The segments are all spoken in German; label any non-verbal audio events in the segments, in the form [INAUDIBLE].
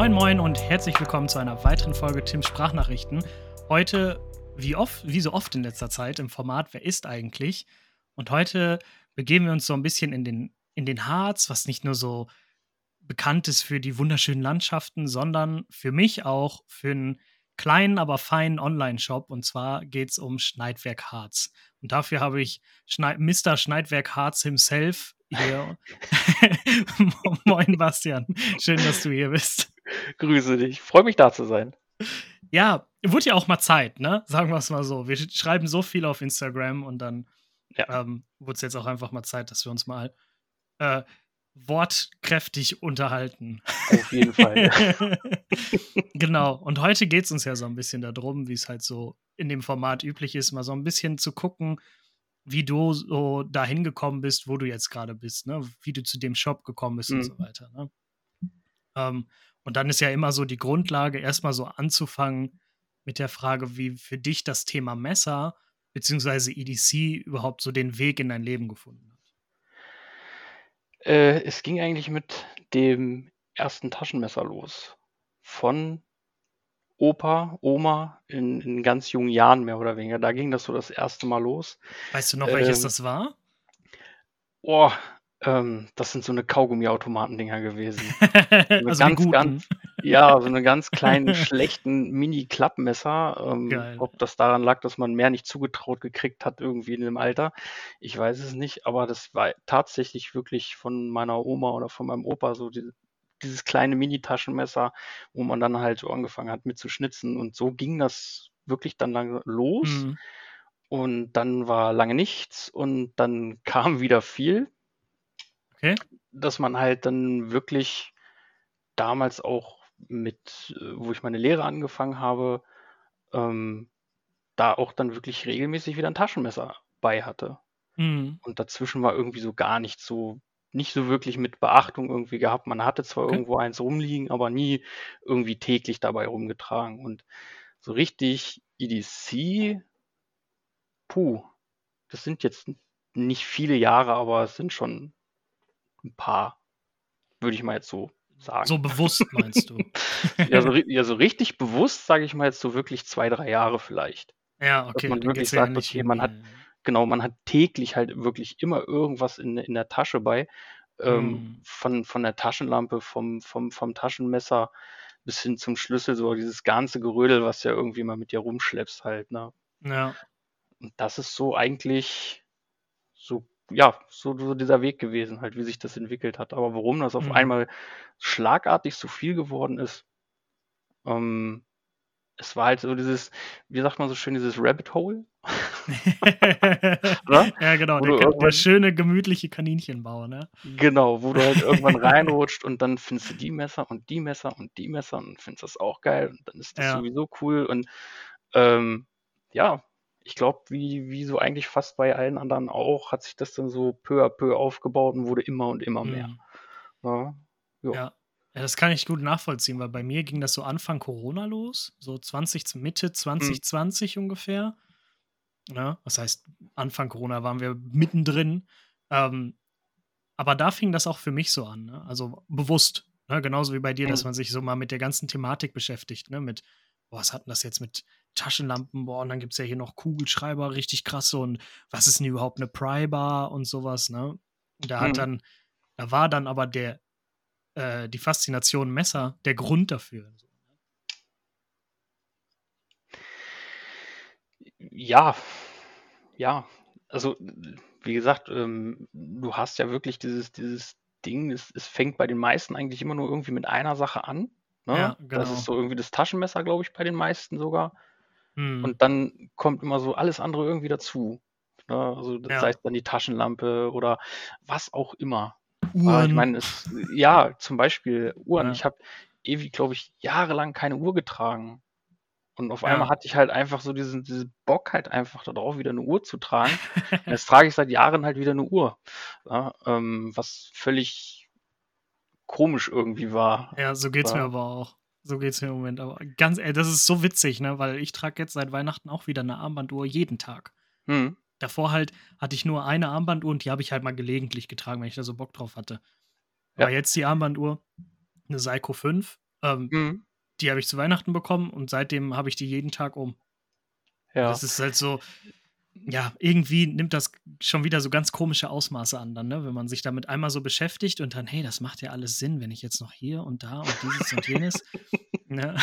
Moin Moin und herzlich willkommen zu einer weiteren Folge Tims Sprachnachrichten. Heute, wie, oft, wie so oft in letzter Zeit, im Format Wer ist eigentlich? Und heute begeben wir uns so ein bisschen in den, in den Harz, was nicht nur so bekannt ist für die wunderschönen Landschaften, sondern für mich auch für einen kleinen, aber feinen Online-Shop. Und zwar geht es um Schneidwerk Harz. Und dafür habe ich Schneid Mr. Schneidwerk Harz himself hier. [LAUGHS] Moin, Bastian. Schön, dass du hier bist. Grüße dich. Freue mich, da zu sein. Ja, wurde ja auch mal Zeit, ne? Sagen wir es mal so. Wir schreiben so viel auf Instagram und dann ja. ähm, wurde es jetzt auch einfach mal Zeit, dass wir uns mal äh, wortkräftig unterhalten. Auf jeden Fall. [LAUGHS] genau. Und heute geht es uns ja so ein bisschen darum, wie es halt so in dem Format üblich ist, mal so ein bisschen zu gucken, wie du so dahin gekommen bist, wo du jetzt gerade bist, ne? Wie du zu dem Shop gekommen bist mhm. und so weiter. Ne? Ähm, und dann ist ja immer so die Grundlage, erstmal so anzufangen mit der Frage, wie für dich das Thema Messer bzw. EDC überhaupt so den Weg in dein Leben gefunden hat. Äh, es ging eigentlich mit dem ersten Taschenmesser los. Von Opa, Oma in, in ganz jungen Jahren mehr oder weniger. Da ging das so das erste Mal los. Weißt du noch, welches ähm, das war? Oh, ähm, das sind so eine Kaugummiautomaten-Dinger gewesen. [LAUGHS] So also ganz, ganz, ja, so eine ganz kleinen, [LAUGHS] schlechten Mini-Klappmesser. Ähm, ob das daran lag, dass man mehr nicht zugetraut gekriegt hat, irgendwie in dem Alter. Ich weiß es nicht, aber das war tatsächlich wirklich von meiner Oma oder von meinem Opa so die, dieses kleine Mini-Taschenmesser, wo man dann halt so angefangen hat mit zu schnitzen. Und so ging das wirklich dann lange los. Mhm. Und dann war lange nichts und dann [LAUGHS] kam wieder viel. Okay. Dass man halt dann wirklich damals auch mit, äh, wo ich meine Lehre angefangen habe, ähm, da auch dann wirklich regelmäßig wieder ein Taschenmesser bei hatte. Mhm. Und dazwischen war irgendwie so gar nicht so nicht so wirklich mit Beachtung irgendwie gehabt. Man hatte zwar okay. irgendwo eins rumliegen, aber nie irgendwie täglich dabei rumgetragen. Und so richtig EDC, puh, das sind jetzt nicht viele Jahre, aber es sind schon ein paar, würde ich mal jetzt so sagen. So bewusst meinst du? [LAUGHS] ja, so, ja, so richtig bewusst, sage ich mal jetzt so wirklich zwei, drei Jahre vielleicht. Ja, okay. Dass man wirklich sagt, ja okay, man hat genau, man hat täglich halt wirklich immer irgendwas in, in der Tasche bei. Ähm, mhm. von, von der Taschenlampe, vom, vom, vom Taschenmesser bis hin zum Schlüssel, so dieses ganze Gerödel, was ja irgendwie mal mit dir rumschleppst halt, ne? Ja. Und das ist so eigentlich ja, so, so dieser Weg gewesen, halt, wie sich das entwickelt hat. Aber warum das auf mhm. einmal schlagartig so viel geworden ist, ähm, es war halt so dieses, wie sagt man so schön, dieses Rabbit Hole. [LAUGHS] ja, genau, der, der, schöne, gemütliche Kaninchenbau, ne? Genau, wo du halt [LAUGHS] irgendwann reinrutscht und dann findest du die Messer und die Messer und die Messer und findest das auch geil und dann ist das ja. sowieso cool und ähm, ja, ich glaube, wie, wie so eigentlich fast bei allen anderen auch, hat sich das dann so peu à peu aufgebaut und wurde immer und immer mehr. Mhm. Ja, ja. Ja, das kann ich gut nachvollziehen, weil bei mir ging das so Anfang Corona los, so 20, Mitte 2020 mhm. ungefähr. Ja, das heißt, Anfang Corona waren wir mittendrin. Ähm, aber da fing das auch für mich so an, ne? also bewusst, ne? genauso wie bei dir, mhm. dass man sich so mal mit der ganzen Thematik beschäftigt, ne? mit, boah, was hat denn das jetzt mit Taschenlampen, boah, und dann gibt es ja hier noch Kugelschreiber, richtig krasse und was ist denn überhaupt eine Pry-Bar und sowas, ne? Da hat mhm. dann, da war dann aber der äh, die Faszination Messer der Grund dafür. Ja, ja. Also, wie gesagt, ähm, du hast ja wirklich dieses, dieses Ding, es, es fängt bei den meisten eigentlich immer nur irgendwie mit einer Sache an. Ne? Ja, genau. Das ist so irgendwie das Taschenmesser, glaube ich, bei den meisten sogar. Hm. Und dann kommt immer so alles andere irgendwie dazu. Ne? Also, das ja. heißt dann die Taschenlampe oder was auch immer. Aber ich meine, ja, zum Beispiel Uhren. Ja. Ich habe ewig, glaube ich, jahrelang keine Uhr getragen. Und auf einmal hatte ich halt einfach so diesen, diesen Bock halt einfach darauf, wieder eine Uhr zu tragen. [LAUGHS] Jetzt trage ich seit Jahren halt wieder eine Uhr. Ja, ähm, was völlig komisch irgendwie war. Ja, so geht's mir aber auch. So geht's mir im Moment. Aber ganz ehrlich, das ist so witzig, ne? Weil ich trage jetzt seit Weihnachten auch wieder eine Armbanduhr jeden Tag. Hm. Davor halt hatte ich nur eine Armbanduhr und die habe ich halt mal gelegentlich getragen, wenn ich da so Bock drauf hatte. Ja. Aber jetzt die Armbanduhr, eine Seiko 5, Ähm, mhm. Die habe ich zu Weihnachten bekommen und seitdem habe ich die jeden Tag um. Ja. Das ist halt so, ja, irgendwie nimmt das schon wieder so ganz komische Ausmaße an, dann, ne? wenn man sich damit einmal so beschäftigt und dann, hey, das macht ja alles Sinn, wenn ich jetzt noch hier und da und dieses und jenes. [LAUGHS] ne?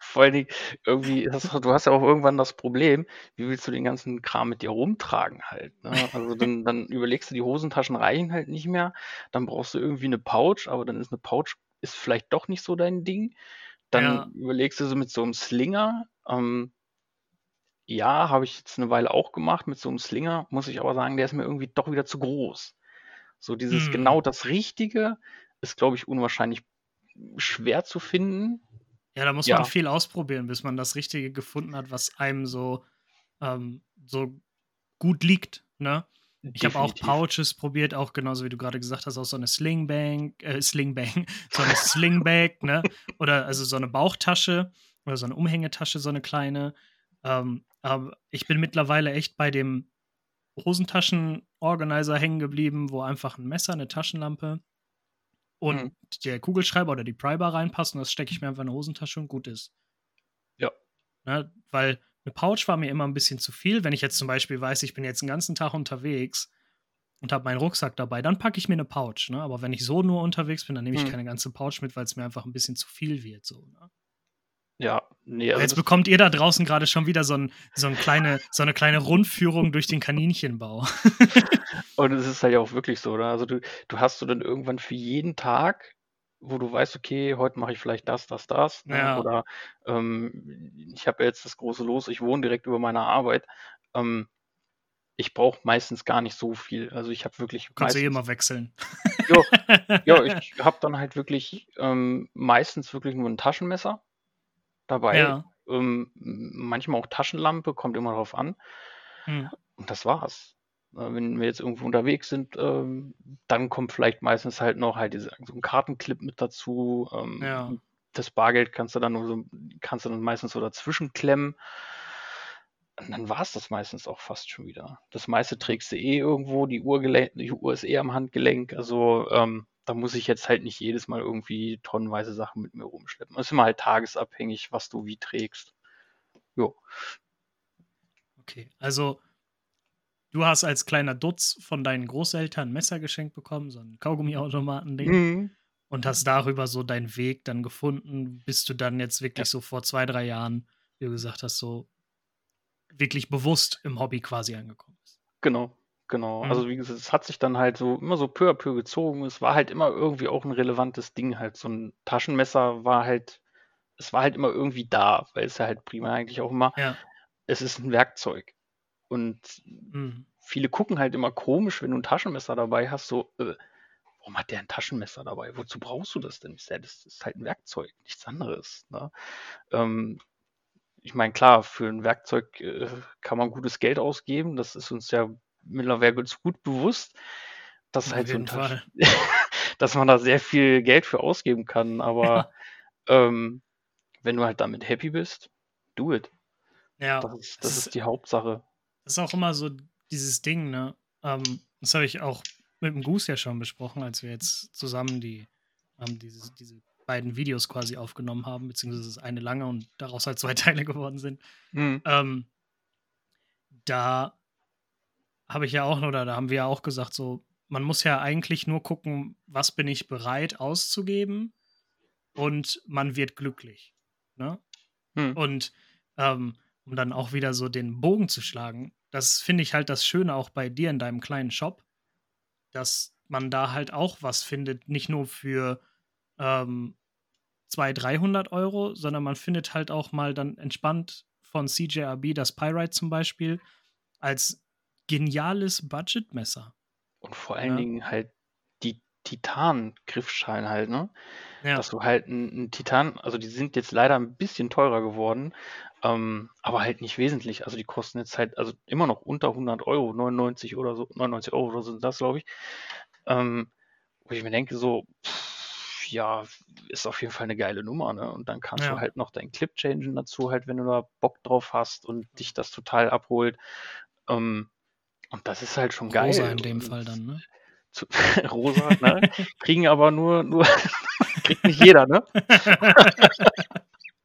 Vor allen Dingen, irgendwie, du hast ja auch irgendwann das Problem, wie willst du den ganzen Kram mit dir rumtragen halt. Ne? Also dann, dann überlegst du, die Hosentaschen reichen halt nicht mehr, dann brauchst du irgendwie eine Pouch, aber dann ist eine Pouch ist vielleicht doch nicht so dein Ding. Dann ja. überlegst du so mit so einem Slinger, ähm, ja, habe ich jetzt eine Weile auch gemacht mit so einem Slinger, muss ich aber sagen, der ist mir irgendwie doch wieder zu groß. So dieses hm. genau das Richtige ist, glaube ich, unwahrscheinlich schwer zu finden. Ja, da muss ja. man viel ausprobieren, bis man das Richtige gefunden hat, was einem so, ähm, so gut liegt. Ne? Ich habe auch Pouches probiert, auch genauso wie du gerade gesagt hast, auch so eine Slingbang, äh, Slingbang, [LAUGHS] so eine Slingbag, ne? Oder also so eine Bauchtasche oder so eine Umhängetasche, so eine kleine. Ähm, aber ich bin mittlerweile echt bei dem Hosentaschen-Organizer hängen geblieben, wo einfach ein Messer, eine Taschenlampe und mhm. der Kugelschreiber oder die Prybar reinpassen. Das stecke ich mir einfach in eine Hosentasche und gut ist. Ja. Ne, weil eine Pouch war mir immer ein bisschen zu viel. Wenn ich jetzt zum Beispiel weiß, ich bin jetzt den ganzen Tag unterwegs und habe meinen Rucksack dabei, dann packe ich mir eine Pouch. Ne? Aber wenn ich so nur unterwegs bin, dann nehme ich mhm. keine ganze Pouch mit, weil es mir einfach ein bisschen zu viel wird. So, ne? Ja, nee. Also Jetzt bekommt ihr da draußen gerade schon wieder so, ein, so, ein kleine, so eine kleine Rundführung durch den Kaninchenbau. [LAUGHS] Und es ist halt ja auch wirklich so, oder? Also du, du hast so dann irgendwann für jeden Tag, wo du weißt, okay, heute mache ich vielleicht das, das, das. Ne? Ja. Oder ähm, ich habe jetzt das große Los, ich wohne direkt über meiner Arbeit. Ähm, ich brauche meistens gar nicht so viel. Also ich habe wirklich. Du kannst eh immer wechseln. ja, [LAUGHS] ja ich habe dann halt wirklich ähm, meistens wirklich nur ein Taschenmesser dabei. Ja. Ähm, manchmal auch Taschenlampe, kommt immer drauf an. Hm. Und das war's. Äh, wenn wir jetzt irgendwo unterwegs sind, ähm, dann kommt vielleicht meistens halt noch halt diese, so ein Kartenclip mit dazu. Ähm, ja. Das Bargeld kannst du dann so, kannst du dann meistens so dazwischen klemmen. Und dann war es das meistens auch fast schon wieder. Das meiste trägst du eh irgendwo, die Uhr, die Uhr ist eh am Handgelenk. Also ähm, da muss ich jetzt halt nicht jedes Mal irgendwie tonnenweise Sachen mit mir rumschleppen. Es ist immer halt tagesabhängig, was du wie trägst. Jo. Okay, also du hast als kleiner Dutz von deinen Großeltern ein Messer geschenkt bekommen, so ein Kaugummiautomaten-Ding. Mhm. Und hast darüber so deinen Weg dann gefunden, bis du dann jetzt wirklich ja. so vor zwei, drei Jahren, wie du gesagt hast, so wirklich bewusst im Hobby quasi angekommen bist. Genau, Genau, also mhm. wie gesagt, es hat sich dann halt so immer so peu à peu gezogen. Es war halt immer irgendwie auch ein relevantes Ding halt. So ein Taschenmesser war halt es war halt immer irgendwie da, weil es ja halt prima eigentlich auch immer Ja. es ist ein Werkzeug. Und Mhm. viele gucken halt immer komisch, wenn du ein Taschenmesser dabei hast, so, äh, warum hat der ein Taschenmesser dabei? Wozu brauchst du das denn? Ich das ist halt ein Werkzeug, nichts anderes, ne? Ähm, ich meine, klar, für ein Werkzeug, äh, kann man gutes Geld ausgeben. Das ist uns ja mittlerweile gut bewusst, dass halt so ein Fall. [LAUGHS] dass man da sehr viel Geld für ausgeben kann. [LAUGHS] Aber ja. ähm, wenn du halt damit happy bist, do it. Ja. Das ist, das ist die Hauptsache. Das ist auch immer so dieses Ding, ne? Ähm, das habe ich auch mit dem Goose ja schon besprochen, als wir jetzt zusammen die, ähm, diese, diese beiden Videos quasi aufgenommen haben, beziehungsweise das eine lange und daraus halt zwei [LAUGHS] Teile geworden sind. Mhm. Ähm, da habe ich ja auch, oder da haben wir ja auch gesagt, so, man muss ja eigentlich nur gucken, was bin ich bereit auszugeben und man wird glücklich. Ne? Hm. Und ähm, um dann auch wieder so den Bogen zu schlagen, das finde ich halt das Schöne auch bei dir in deinem kleinen Shop, dass man da halt auch was findet, nicht nur für ähm, 200, 300 Euro, sondern man findet halt auch mal dann entspannt von CJRB das Pyrite zum Beispiel als geniales Budgetmesser. Und vor allen ja. Dingen halt die Titan-Griffschalen halt, ne? Ja. Dass du halt ein, Titan, also die sind jetzt leider ein bisschen teurer geworden, ähm, aber halt nicht wesentlich. Also die kosten jetzt halt, also immer noch unter 100 Euro, 99 oder so, 99 Euro oder so sind das, glaube ich. Ähm, wo ich mir denke, so, pff, ja, ist auf jeden Fall eine geile Nummer, ne? Und dann kannst ja. du halt noch deinen Clip changen dazu, halt, wenn du da Bock drauf hast und dich das total abholt. Ähm, und das ist halt schon geil. Rosa in dem Fall dann, ne? zu, [LAUGHS] rosa, ne? kriegen aber nur, nur [LAUGHS] kriegt nicht jeder, ne?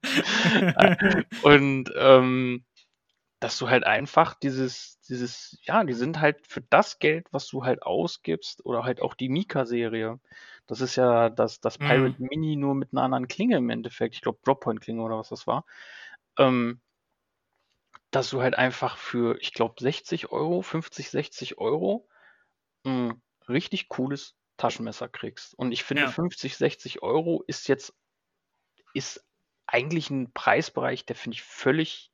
[LAUGHS] und ähm, dass du halt einfach dieses, dieses, ja, die sind halt für das Geld, was du halt ausgibst, oder halt auch die Mika-Serie. Das ist ja das, das mhm. Pirate mhm. Mini nur mit einer anderen Klinge im Endeffekt. Ich glaube, Droppoint-Klinge oder was das war. Ähm, dass du halt einfach für, ich glaube, 60 Euro, 50, 60 Euro ein richtig cooles Taschenmesser kriegst. Und ich finde, ja. 50, 60 Euro ist jetzt, ist eigentlich ein Preisbereich, der finde ich völlig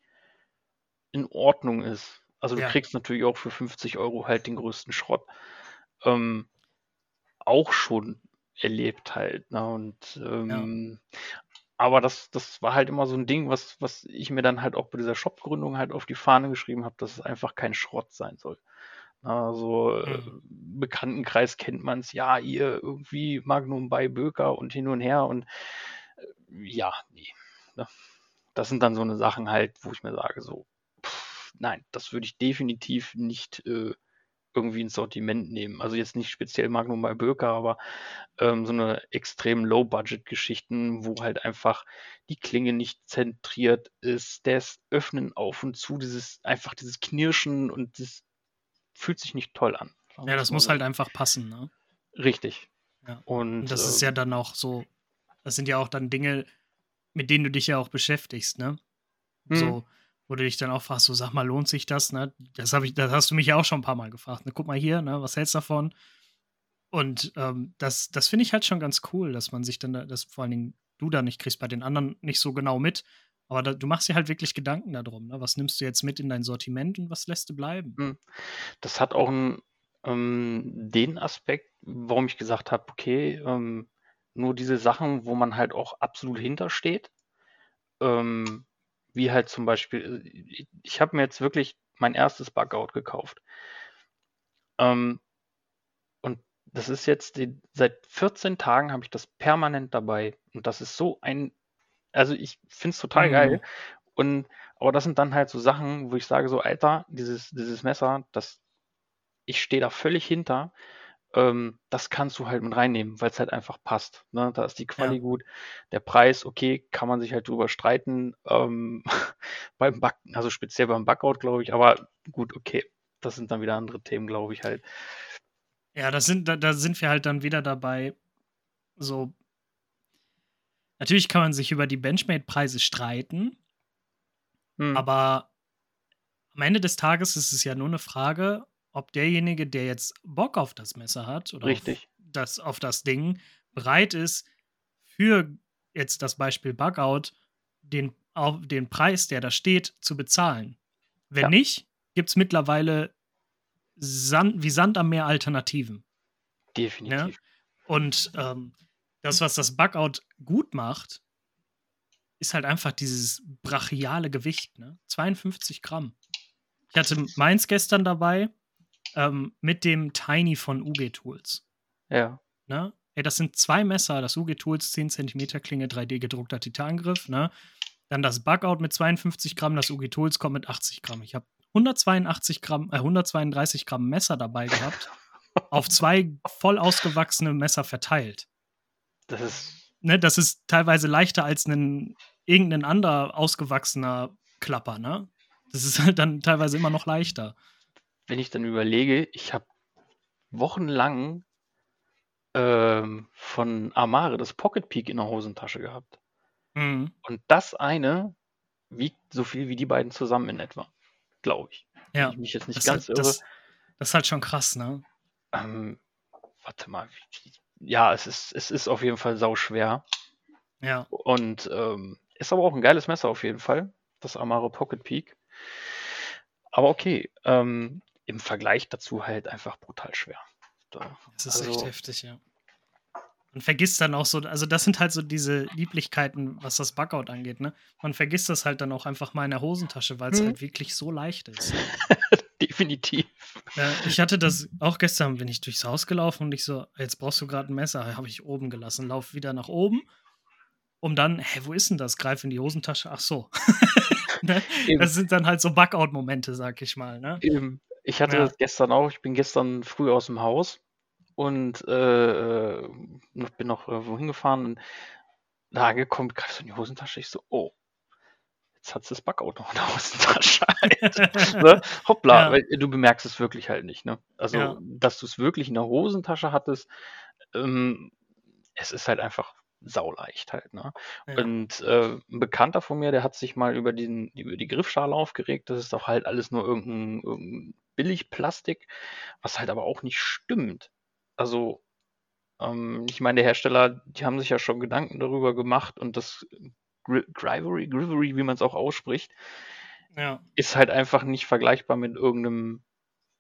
in Ordnung ist. Also du ja. kriegst natürlich auch für 50 Euro halt den größten Schrott. Ähm, auch schon erlebt halt. Ne? Und ähm, ja. Aber das, das war halt immer so ein Ding, was, was ich mir dann halt auch bei dieser Shop-Gründung halt auf die Fahne geschrieben habe, dass es einfach kein Schrott sein soll. Also mhm. Bekanntenkreis kennt man es, ja, ihr irgendwie Magnum bei Böker und hin und her und äh, ja, nee. Ne? Das sind dann so eine Sachen halt, wo ich mir sage, so, pff, nein, das würde ich definitiv nicht äh, irgendwie ins Sortiment nehmen. Also jetzt nicht speziell Magnum bei Böker, aber ähm, so eine extrem Low-Budget-Geschichten, wo halt einfach die Klinge nicht zentriert ist, das Öffnen auf und zu, dieses einfach dieses Knirschen und das fühlt sich nicht toll an. Ja, das muss halt einfach passen, ne? Richtig. Ja. Und, und, das äh, ist ja dann auch so, das sind ja auch dann Dinge, mit denen du dich ja auch beschäftigst, ne? Hm. So, wo du dich dann auch fragst, so sag mal, lohnt sich das, ne? Das ich, das hast du mich ja auch schon ein paar Mal gefragt. Ne? Guck mal hier, ne, was hältst du davon? Und ähm, das, das finde ich halt schon ganz cool, dass man sich dann, da, dass vor allen Dingen du da nicht kriegst, bei den anderen nicht so genau mit. Aber da, du machst dir halt wirklich Gedanken darum. Ne? Was nimmst du jetzt mit in dein Sortiment und was lässt du bleiben? Hm. Das hat auch einen, ähm, den Aspekt, warum ich gesagt habe, okay, ähm, nur diese Sachen, wo man halt auch absolut hintersteht. Ähm, wie halt zum Beispiel, ich, ich habe mir jetzt wirklich mein erstes Bugout gekauft. Ähm, und das ist jetzt, die, seit 14 Tagen habe ich das permanent dabei. Und das ist so ein, also ich finde es total mhm. geil. Und, aber das sind dann halt so Sachen, wo ich sage so, Alter, dieses, dieses Messer, das, ich stehe da völlig hinter ähm, das kannst du halt mit reinnehmen, weil es halt einfach passt. Ne? Da ist die Quali ja. gut. Der Preis, okay, kann man sich halt drüber streiten. Ähm, [LAUGHS] beim Back, also speziell beim Backout, glaube ich, aber gut, okay. Das sind dann wieder andere Themen, glaube ich halt. Ja, das sind, da, da sind wir halt dann wieder dabei, so. Natürlich kann man sich über die Benchmade-Preise streiten, hm. aber am Ende des Tages ist es ja nur eine Frage, ob derjenige, der jetzt Bock auf das Messer hat oder Richtig. Auf, das, auf das Ding, bereit ist, für jetzt das Beispiel Bugout den, auf den Preis, der da steht, zu bezahlen. Wenn ja. nicht, gibt es mittlerweile Sand, wie Sand am Meer Alternativen. Definitiv. Ja? Und ähm, das, was das Bugout gut macht, ist halt einfach dieses brachiale Gewicht, ne? 52 Gramm. Ich hatte meins gestern dabei, ähm, mit dem Tiny von UG Tools. Ja. Ne? Ey, das sind zwei Messer, das UG Tools 10 cm Klinge, 3D gedruckter Titangriff, ne? Dann das Bugout mit 52 Gramm, das UG Tools kommt mit 80 Gramm. Ich habe 182 Gramm, äh, 132 Gramm Messer dabei gehabt, auf zwei voll ausgewachsene Messer verteilt. Das ist. Ne, das ist teilweise leichter als ein irgendein anderer ausgewachsener Klapper, ne? Das ist halt dann teilweise immer noch leichter wenn ich dann überlege, ich habe wochenlang ähm, von Amare das Pocket Peak in der Hosentasche gehabt. Mhm. Und das eine wiegt so viel wie die beiden zusammen in etwa, glaube ich. Ja. ich mich jetzt nicht das ganz halt, irre. Das, das, ist halt schon krass, ne? Ähm, warte mal. Ja, es ist, es ist auf jeden Fall sau schwer. Ja. Und ähm, ist aber auch ein geiles Messer auf jeden Fall. Das Amare Pocket Peak. Aber okay, ähm, im Vergleich dazu halt einfach brutal schwer. Da, das ist also, echt heftig, ja. Man vergisst dann auch so, also das sind halt so diese Lieblichkeiten, was das Bugout angeht, ne? Man vergisst das halt dann auch einfach mal in der Hosentasche, weil es hm. halt wirklich so leicht ist. [LAUGHS] Definitiv. Ja, ich hatte das auch gestern, bin ich durchs Haus gelaufen und ich so, jetzt brauchst du gerade ein Messer, habe ich oben gelassen, lauf wieder nach oben, um dann, hä, wo ist denn das? Greif in die Hosentasche, ach so. [LAUGHS] ne? Das sind dann halt so Bugout-Momente, sag ich mal, ne? Eben. Ich hatte ja. das gestern auch. Ich bin gestern früh aus dem Haus und äh, äh bin noch wohin gefahren und da angekommen, greifst du in die Hosentasche. Ich so, oh, jetzt hat das Backauto noch in der Hosentasche. [LAUGHS] Halt, ne? Hoppla, ja. weil du bemerkst es wirklich halt nicht. Ne? Also, ja. dass du es wirklich in der Hosentasche hattest, ähm, es ist halt einfach sauleicht halt. Ne? Ja. Und äh, ein Bekannter von mir, der hat sich mal über, den, über die Griffschale aufgeregt. Das ist doch halt alles nur irgendein, irgendein Billigplastik, was halt aber auch nicht stimmt. Also, ähm, ich meine, der Hersteller, die haben sich ja schon Gedanken darüber gemacht und das Grivery, Grivery, wie man es auch ausspricht, ja. ist halt einfach nicht vergleichbar mit irgendeinem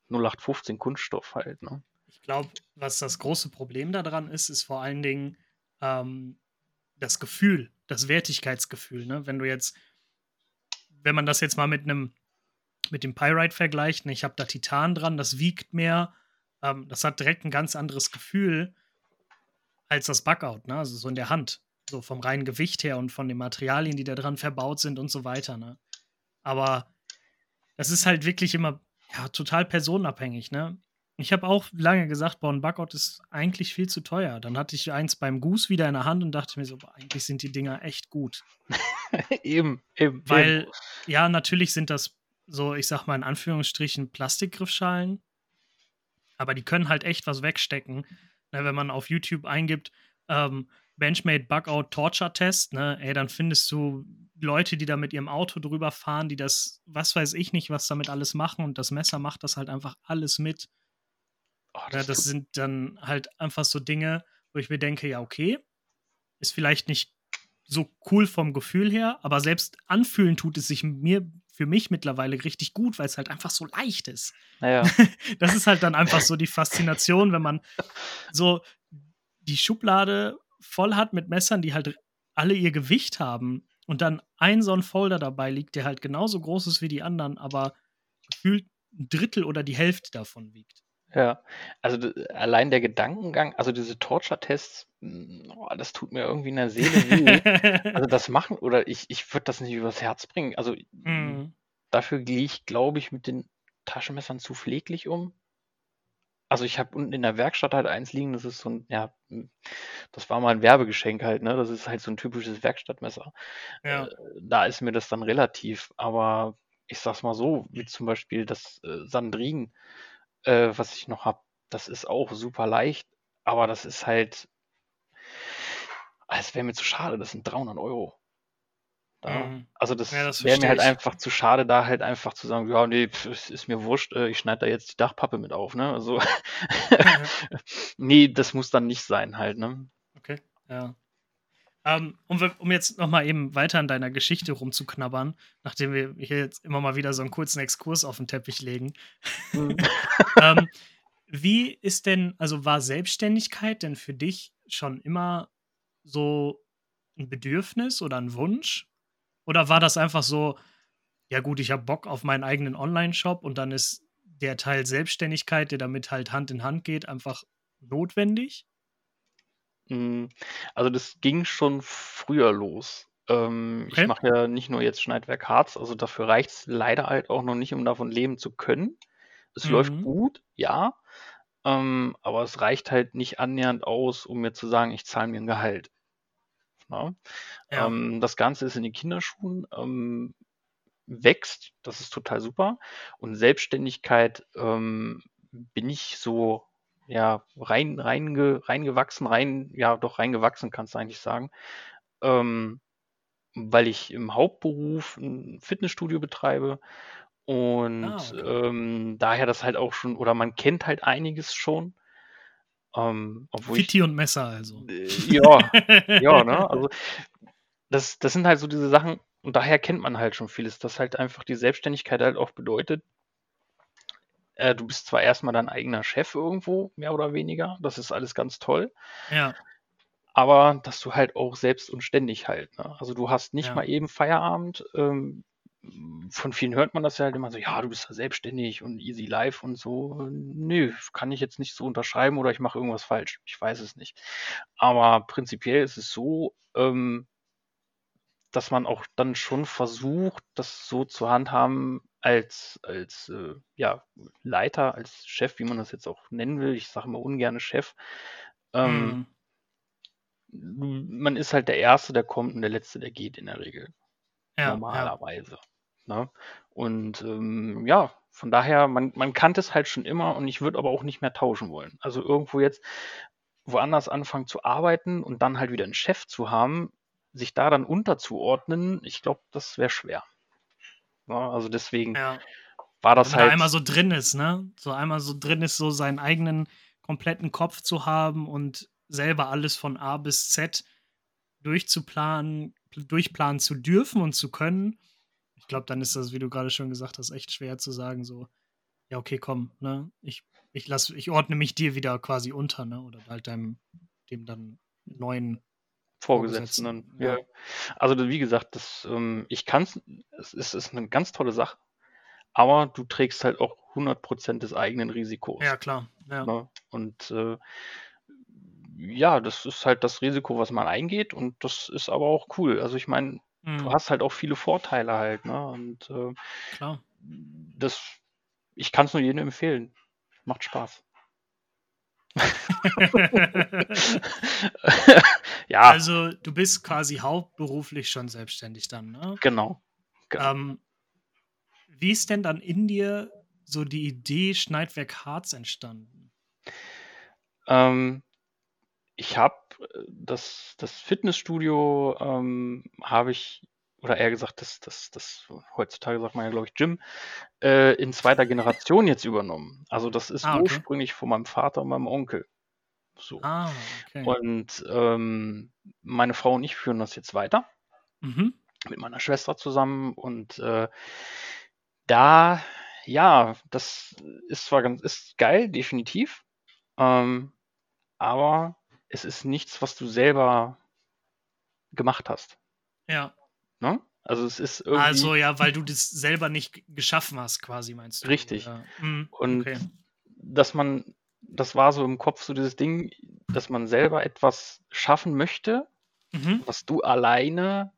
0815 Kunststoff halt. Ne? Ich glaube, was das große Problem daran ist, ist vor allen Dingen ähm, das Gefühl, das Wertigkeitsgefühl. Ne? Wenn du jetzt, wenn man das jetzt mal mit einem mit dem Pyrite vergleicht, ne? ich habe da Titan dran, das wiegt mehr, ähm, das hat direkt ein ganz anderes Gefühl als das Bugout, ne? also so in der Hand. So vom reinen Gewicht her und von den Materialien, die da dran verbaut sind und so weiter. Ne? Aber das ist halt wirklich immer ja, total personenabhängig. Ne? Ich habe auch lange gesagt, ein Bugout ist eigentlich viel zu teuer. Dann hatte ich eins beim Goose wieder in der Hand und dachte mir so, eigentlich sind die Dinger echt gut. [LAUGHS] eben, eben. Weil, eben. ja, natürlich sind das so, ich sag mal in Anführungsstrichen, Plastikgriffschalen. Aber die können halt echt was wegstecken. Ne, wenn man auf YouTube eingibt, ähm, Benchmade Bugout Torture Test, ne, ey, dann findest du Leute, die da mit ihrem Auto drüber fahren, die das, was weiß ich nicht, was damit alles machen und das Messer macht das halt einfach alles mit. Oh, das, ja, das sind dann halt einfach so Dinge, wo ich mir denke, ja, okay, ist vielleicht nicht so cool vom Gefühl her, aber selbst anfühlen tut es sich mir für mich mittlerweile richtig gut, weil es halt einfach so leicht ist. Naja. [LAUGHS] das ist halt dann einfach so die Faszination, wenn man so die Schublade voll hat mit Messern, die halt alle ihr Gewicht haben und dann ein so ein Folder dabei liegt, der halt genauso groß ist wie die anderen, aber gefühlt ein Drittel oder die Hälfte davon wiegt. Ja, also allein der Gedankengang, also diese Torture-Tests, hm, oh, das tut mir irgendwie in der Seele weh. [LAUGHS] also das machen, oder ich, ich würde das nicht übers Herz bringen. Also mhm. dafür gehe ich, glaube ich, mit den Taschenmessern zu pfleglich um. Also ich habe unten in der Werkstatt halt eins liegen, das ist so ein, ja, hm, das war mal ein Werbegeschenk halt, ne? Das ist halt so ein typisches Werkstattmesser. Ja. Äh, da ist mir das dann relativ, aber ich sag's mal so, wie zum Beispiel das äh, Sandrin, äh, was ich noch habe, das ist auch super leicht, aber das ist halt, es wäre mir zu schade, das sind 300 Euro. Ja, mhm. Also das, ja, das wäre mir halt ich. einfach zu schade, da halt einfach zu sagen, ja, nee, pf, ist mir wurscht, äh, ich schneide da jetzt die Dachpappe mit auf, ne? Also [LAUGHS] nee, das muss dann nicht sein halt, ne? Okay, ja. Um, ähm, um, um, jetzt nochmal eben weiter an deiner Geschichte rumzuknabbern, nachdem wir hier jetzt immer mal wieder so einen kurzen Exkurs auf den Teppich legen. mhm. [LAUGHS] ähm, wie ist denn, also war Selbstständigkeit denn für dich schon immer so ein Bedürfnis oder ein Wunsch? Oder war das einfach so, ja gut, ich habe Bock auf meinen eigenen Online-Shop und dann ist der Teil Selbstständigkeit, der damit halt Hand in Hand geht, einfach notwendig? Hm, also das ging schon früher los. Ähm, ich mache ja nicht nur jetzt Schneidwerk Harz, also dafür reicht es leider halt auch noch nicht, um davon leben zu können. Es läuft mhm. gut, ja, ähm, aber es reicht halt nicht annähernd aus, um mir zu sagen, ich zahle mir ein Gehalt. Ne? Ja. Ähm, das Ganze ist in den Kinderschuhen, ähm, wächst, das ist total super. Und Selbstständigkeit ähm, bin ich so ja rein reinge, reingewachsen, rein ja doch reingewachsen kannst du eigentlich sagen, ähm, weil ich im Hauptberuf ein Fitnessstudio betreibe und ah, okay. ähm, daher das halt auch schon oder man kennt halt einiges schon ähm, Fitti ich, und Messer also. Äh, ja, ja, [LAUGHS] ne? Also das, das sind halt so diese Sachen, und daher kennt man halt schon vieles, dass halt einfach die Selbstständigkeit halt auch bedeutet, äh, du bist zwar erstmal dein eigener Chef irgendwo, mehr oder weniger, das ist alles ganz toll. Ja. Aber dass du halt auch selbst und ständig halt, ne? Also du hast nicht ja. mal eben Feierabend, ähm, von vielen hört man das ja halt immer so, ja, du bist ja selbstständig und easy life und so. Nö, kann ich jetzt nicht so unterschreiben oder ich mache irgendwas falsch. Ich weiß es nicht. Aber prinzipiell ist es so, ähm, dass man auch dann schon versucht, das so zu handhaben, als, als äh, ja, Leiter, als Chef, wie man das jetzt auch nennen will, ich sage immer ungern Chef, ähm, mhm. man ist halt der Erste, der kommt und der Letzte, der geht in der Regel. Ja, normalerweise. Ja. Ne? Und ähm, ja, von daher, man, man kannte es halt schon immer und ich würde aber auch nicht mehr tauschen wollen. Also irgendwo jetzt woanders anfangen zu arbeiten und dann halt wieder einen Chef zu haben, sich da dann unterzuordnen, ich glaube, das wäre schwer. Ja, also deswegen ja. war das Wenn halt. Da einmal so drin ist, ne? So einmal so drin ist, so seinen eigenen kompletten Kopf zu haben und selber alles von A bis Z durchzuplanen, durchplanen zu dürfen und zu können. Ich glaube, dann ist das, wie du gerade schon gesagt hast, echt schwer zu sagen, so, ja, okay, komm, ne? Ich, ich lass, ich ordne mich dir wieder quasi unter, ne? Oder halt deinem, dem dann neuen Vorgesetzten. Vorgesetzten. Ja. ja. Also wie gesagt, das, ähm, ich kann es, es ist eine ganz tolle Sache, aber du trägst halt auch 100% des eigenen Risikos. Ja, klar. Ja. Ne? Und äh, ja, das ist halt das Risiko, was man eingeht und das ist aber auch cool. Also ich meine, mhm. du hast halt auch viele Vorteile halt, ne? Und äh, klar. das, ich kann es nur jedem empfehlen. Macht Spaß. [LAUGHS] ja. Also du bist quasi hauptberuflich schon selbstständig dann, ne? Genau. genau. Ähm, wie ist denn dann in dir so die Idee Schneidwerk Harz entstanden? Ähm, ich habe äh, das, das Fitnessstudio ähm, habe ich, oder eher gesagt, das, das, das, heutzutage sagt man ja, glaube ich, Gym, äh, in zweiter Generation jetzt übernommen. Also das ist ah, okay. ursprünglich von meinem Vater und meinem Onkel. So. Ah, okay. Und ähm, meine Frau und ich führen das jetzt weiter. Mhm. Mit meiner Schwester zusammen. Und äh, da, ja, das ist zwar ganz, ist geil, definitiv. Ähm, aber es ist nichts, was du selber gemacht hast. Ja. Ne? Also es ist irgendwie. Also ja, weil du das selber nicht geschaffen hast, quasi, meinst du? Richtig. Ja. Mhm. Und okay. dass man, das war so im Kopf so dieses Ding, dass man selber etwas schaffen möchte, mhm. was du alleine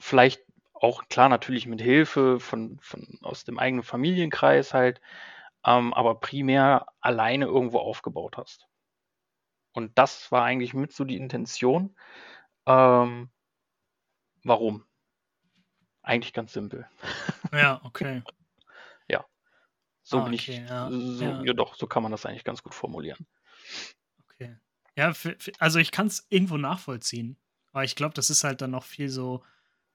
vielleicht auch klar natürlich mit Hilfe von, von aus dem eigenen Familienkreis halt, ähm, aber primär alleine irgendwo aufgebaut hast. Und das war eigentlich mit so die Intention. Ähm, warum? Eigentlich ganz simpel. Ja, okay. [LAUGHS] ja. So ah, bin okay, ich, ja, so, ja. ja. doch, so kann man das eigentlich ganz gut formulieren. Okay. Ja, für, für, also ich kann es irgendwo nachvollziehen. Aber ich glaube, das ist halt dann noch viel so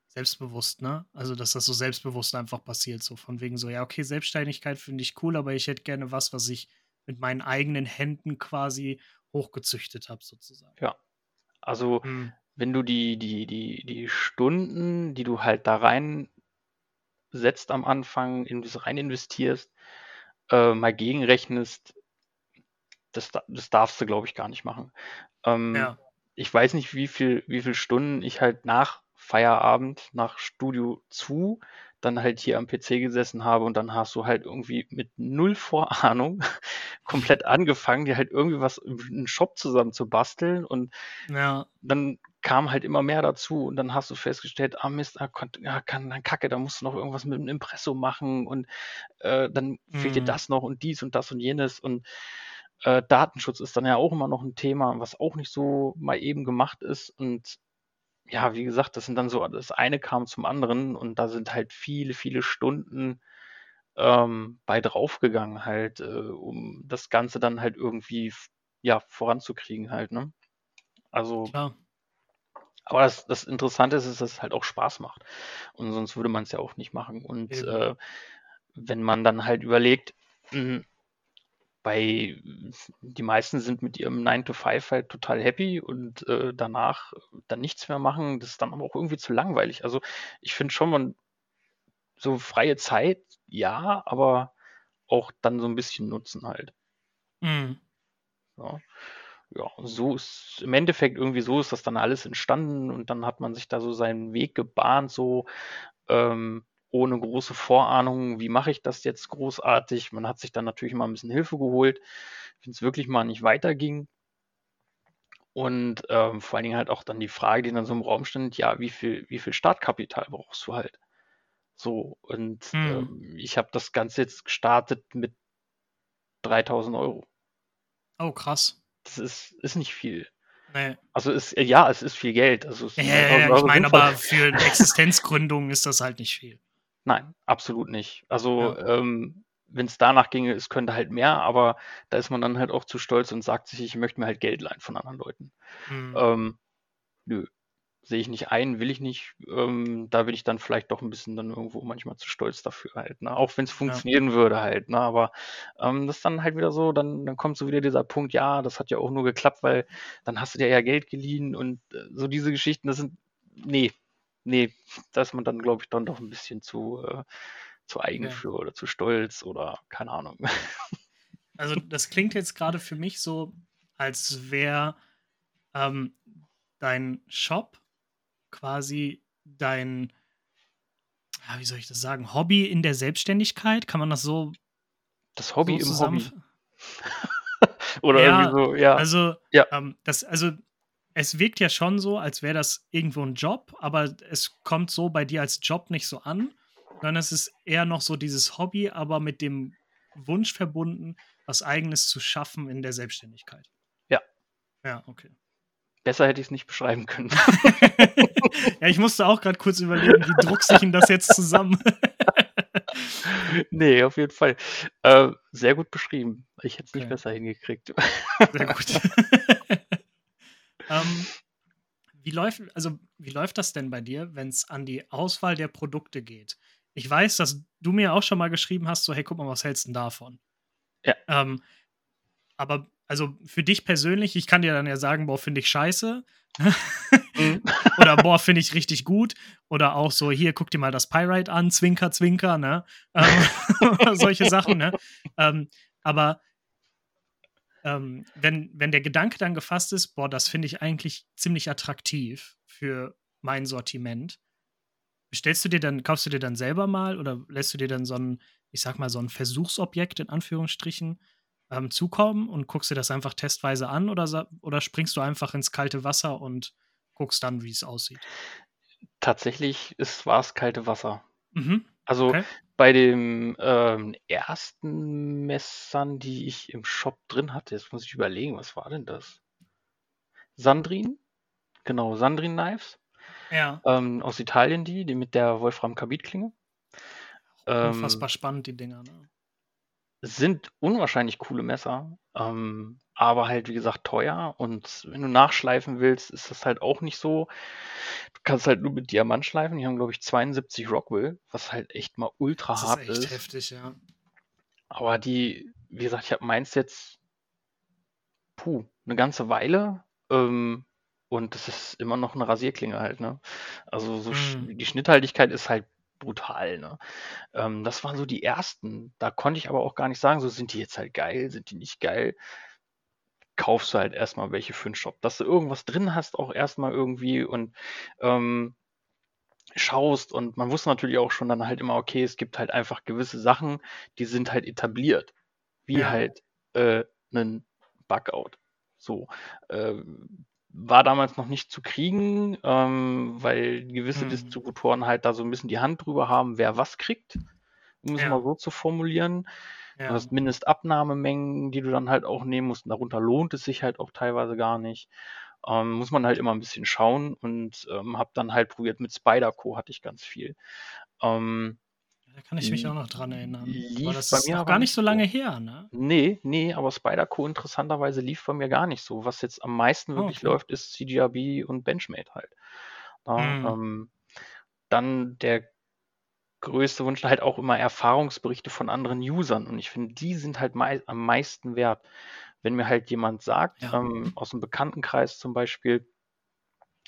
selbstbewusst, ne? Also, dass das so selbstbewusst einfach passiert. So von wegen so, ja, okay, Selbstständigkeit finde ich cool, aber ich hätte gerne was, was ich mit meinen eigenen Händen quasi hochgezüchtet habe, sozusagen. Ja. Also, hm. Wenn du die, die, die, die Stunden, die du halt da rein setzt am Anfang, in das rein investierst, äh, mal gegenrechnest, das, das darfst du, glaube ich, gar nicht machen. Ähm, ja. Ich weiß nicht, wie viel, wie viel Stunden ich halt nach Feierabend, nach Studio zu dann halt hier am PC gesessen habe und dann hast du halt irgendwie mit null Vorahnung [LAUGHS] komplett angefangen, dir halt irgendwie was im Shop zusammen zu basteln und ja. dann kam halt immer mehr dazu und dann hast du festgestellt, ah Mist, ah, ja, kann, dann kacke, da musst du noch irgendwas mit dem Impresso machen und äh, dann mhm. fehlt dir mhm. das noch und dies und das und jenes und äh, Datenschutz ist dann ja auch immer noch ein Thema, was auch nicht so mal eben gemacht ist und ja, wie gesagt, das sind dann so, das eine kam zum anderen und da sind halt viele, viele Stunden ähm, bei draufgegangen, halt, äh, um das Ganze dann halt irgendwie ja, voranzukriegen, halt, ne? Also. Klar. Aber das, das Interessante ist, dass es halt auch Spaß macht. Und sonst würde man es ja auch nicht machen. Und äh, wenn man dann halt überlegt, mh, hm, bei die meisten sind mit ihrem 9 to 5 halt total happy und äh, danach dann nichts mehr machen. Das ist dann aber auch irgendwie zu langweilig. Also ich finde schon, man so freie Zeit, ja, aber auch dann so ein bisschen nutzen halt. Mhm. Ja. Ja, so ist im Endeffekt irgendwie so ist das dann alles entstanden und dann hat man sich da so seinen Weg gebahnt, so ähm, ohne große Vorahnung, wie mache ich das jetzt großartig. Man hat sich dann natürlich mal ein bisschen Hilfe geholt, wenn es wirklich mal nicht weiterging. Und ähm, vor allen Dingen halt auch dann die Frage, die dann so im Raum stand, ja, wie viel, wie viel Startkapital brauchst du halt? So, und mhm. ähm, ich habe das Ganze jetzt gestartet mit 3000 Euro. Oh, krass. Das ist, ist nicht viel. Nee. Also ist, ja, es ist viel Geld. Also ja, ja, ja, ich meine, aber für eine Existenzgründung ist das halt nicht viel. Nein, absolut nicht. Also ähm, wenn es danach ginge, es könnte halt mehr, aber da ist man dann halt auch zu stolz und sagt sich, ich möchte mir halt Geld leihen von anderen Leuten. Mhm. Ähm, nö, sehe ich nicht ein, will ich nicht. Ähm, da bin ich dann vielleicht doch ein bisschen dann irgendwo manchmal zu stolz dafür halt. Ne? Auch wenn es funktionieren ja. würde halt. Ne? Aber ähm, das ist dann halt wieder so, dann, dann kommt so wieder dieser Punkt, ja, das hat ja auch nur geklappt, weil dann hast du dir ja Geld geliehen und äh, so diese Geschichten, das sind, nee, nee, da ist man dann, glaube ich, dann doch ein bisschen zu, äh, zu eigen ja. für oder zu stolz oder keine Ahnung. [LAUGHS] Also das klingt jetzt gerade für mich so, als wäre ähm, dein Shop quasi dein, ja, wie soll ich das sagen, Hobby in der Selbstständigkeit? Kann man das so? Das Hobby so im Hobby. [LAUGHS] Oder ja, irgendwie so, ja. Also, ja. Ähm, das, also es wirkt ja schon so, als wäre das irgendwo ein Job, aber es kommt so bei dir als Job nicht so an, sondern es ist eher noch so dieses Hobby, aber mit dem Wunsch verbunden, was Eigenes zu schaffen in der Selbstständigkeit. Ja. Ja, okay. Besser hätte ich es nicht beschreiben können. [LAUGHS] [LAUGHS] ja, ich musste auch gerade kurz überlegen, wie druckst denn das jetzt zusammen? nee, auf jeden Fall. Äh, sehr gut beschrieben. Ich hätte es nicht okay. besser hingekriegt. sehr gut. [LAUGHS] ähm, wie, läuft, also, wie läuft das denn bei dir, wenn es an die Auswahl der Produkte geht? Ich weiß, dass du mir auch schon mal geschrieben hast, so, hey, guck mal, was hältst du denn davon? Ja. Ähm, aber also für dich persönlich, ich kann dir dann ja sagen, boah, finde ich scheiße. Mhm. [LAUGHS] Oder boah, finde ich richtig gut. Oder auch so, hier, guck dir mal das Pyrite an, Zwinker, Zwinker, ne? Ähm, [LAUGHS] solche Sachen, ne? Ähm, aber ähm, wenn, wenn der Gedanke dann gefasst ist, boah, das finde ich eigentlich ziemlich attraktiv für mein Sortiment, bestellst du dir dann, kaufst du dir dann selber mal oder lässt du dir dann so ein, ich sag mal, so ein Versuchsobjekt in Anführungsstrichen ähm, zukommen und guckst dir das einfach testweise an oder, oder springst du einfach ins kalte Wasser und guckst dann, wie es aussieht? Tatsächlich war es kalte Wasser. Mhm. Also okay. bei den ähm, ersten Messern, die ich im Shop drin hatte, jetzt muss ich überlegen, was war denn das? Sandrin, genau, Sandrin Knives. Ja. Ähm, aus Italien die, die mit der Wolfram Kabit-Klinge. Unfassbar ähm, spannend, die Dinger. Ne? Sind unwahrscheinlich coole Messer, ähm, aber halt, wie gesagt, teuer. Und wenn du nachschleifen willst, ist das halt auch nicht so. Du kannst halt nur mit Diamant schleifen. Die haben, glaube ich, 72 Rockwell, was halt echt mal ultra das hart ist. Das ist echt heftig, ja. Aber die, wie gesagt, ich habe meins jetzt, puh, eine ganze Weile. Ähm, und das ist immer noch eine Rasierklinge halt, ne? Also so hm. die Schnitthaltigkeit ist halt brutal. Ne? Ähm, das waren so die ersten. Da konnte ich aber auch gar nicht sagen, so sind die jetzt halt geil, sind die nicht geil. Kaufst du halt erstmal welche für den Shop. Dass du irgendwas drin hast, auch erstmal irgendwie und ähm, schaust. Und man wusste natürlich auch schon dann halt immer, okay, es gibt halt einfach gewisse Sachen, die sind halt etabliert. Wie ja. halt äh, einen Bugout. So. Äh, war damals noch nicht zu kriegen, ähm, weil gewisse mhm. Distributoren halt da so ein bisschen die Hand drüber haben, wer was kriegt, um es ja. mal so zu formulieren. Ja. Du hast Mindestabnahmemengen, die du dann halt auch nehmen musst. Und darunter lohnt es sich halt auch teilweise gar nicht. Ähm, muss man halt immer ein bisschen schauen und ähm, habe dann halt probiert mit Spyderco hatte ich ganz viel. Ähm, da kann ich mich auch noch dran erinnern. Lief aber das bei ist mir auch gar nicht so lange her, ne? Nee, nee, aber Spyderco interessanterweise lief bei mir gar nicht so. Was jetzt am meisten wirklich okay. läuft, ist CGRB und Benchmade halt. Mhm. ähm, dann der größte Wunsch halt auch immer Erfahrungsberichte von anderen Usern. Und ich finde, die sind halt mei am meisten wert. Wenn mir halt jemand sagt, ja. ähm, aus dem Bekanntenkreis zum Beispiel,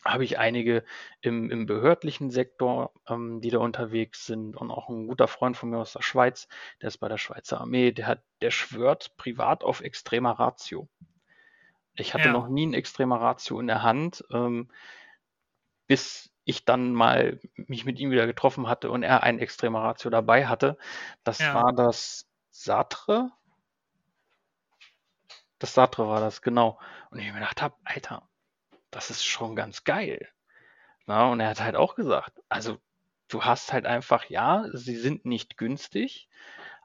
habe ich einige im, im behördlichen Sektor, ähm, die da unterwegs sind und auch ein guter Freund von mir aus der Schweiz, der ist bei der Schweizer Armee, der hat, der schwört privat auf extremer Ratio. Ich hatte ja. noch nie ein extremer Ratio in der Hand, ähm, bis ich dann mal mich mit ihm wieder getroffen hatte und er ein extremer Ratio dabei hatte. Das ja. war das Satre. Das Satre war das, genau. Und ich mir gedacht habe, Alter, das ist schon ganz geil. Na, und er hat halt auch gesagt, also du hast halt einfach, ja, sie sind nicht günstig,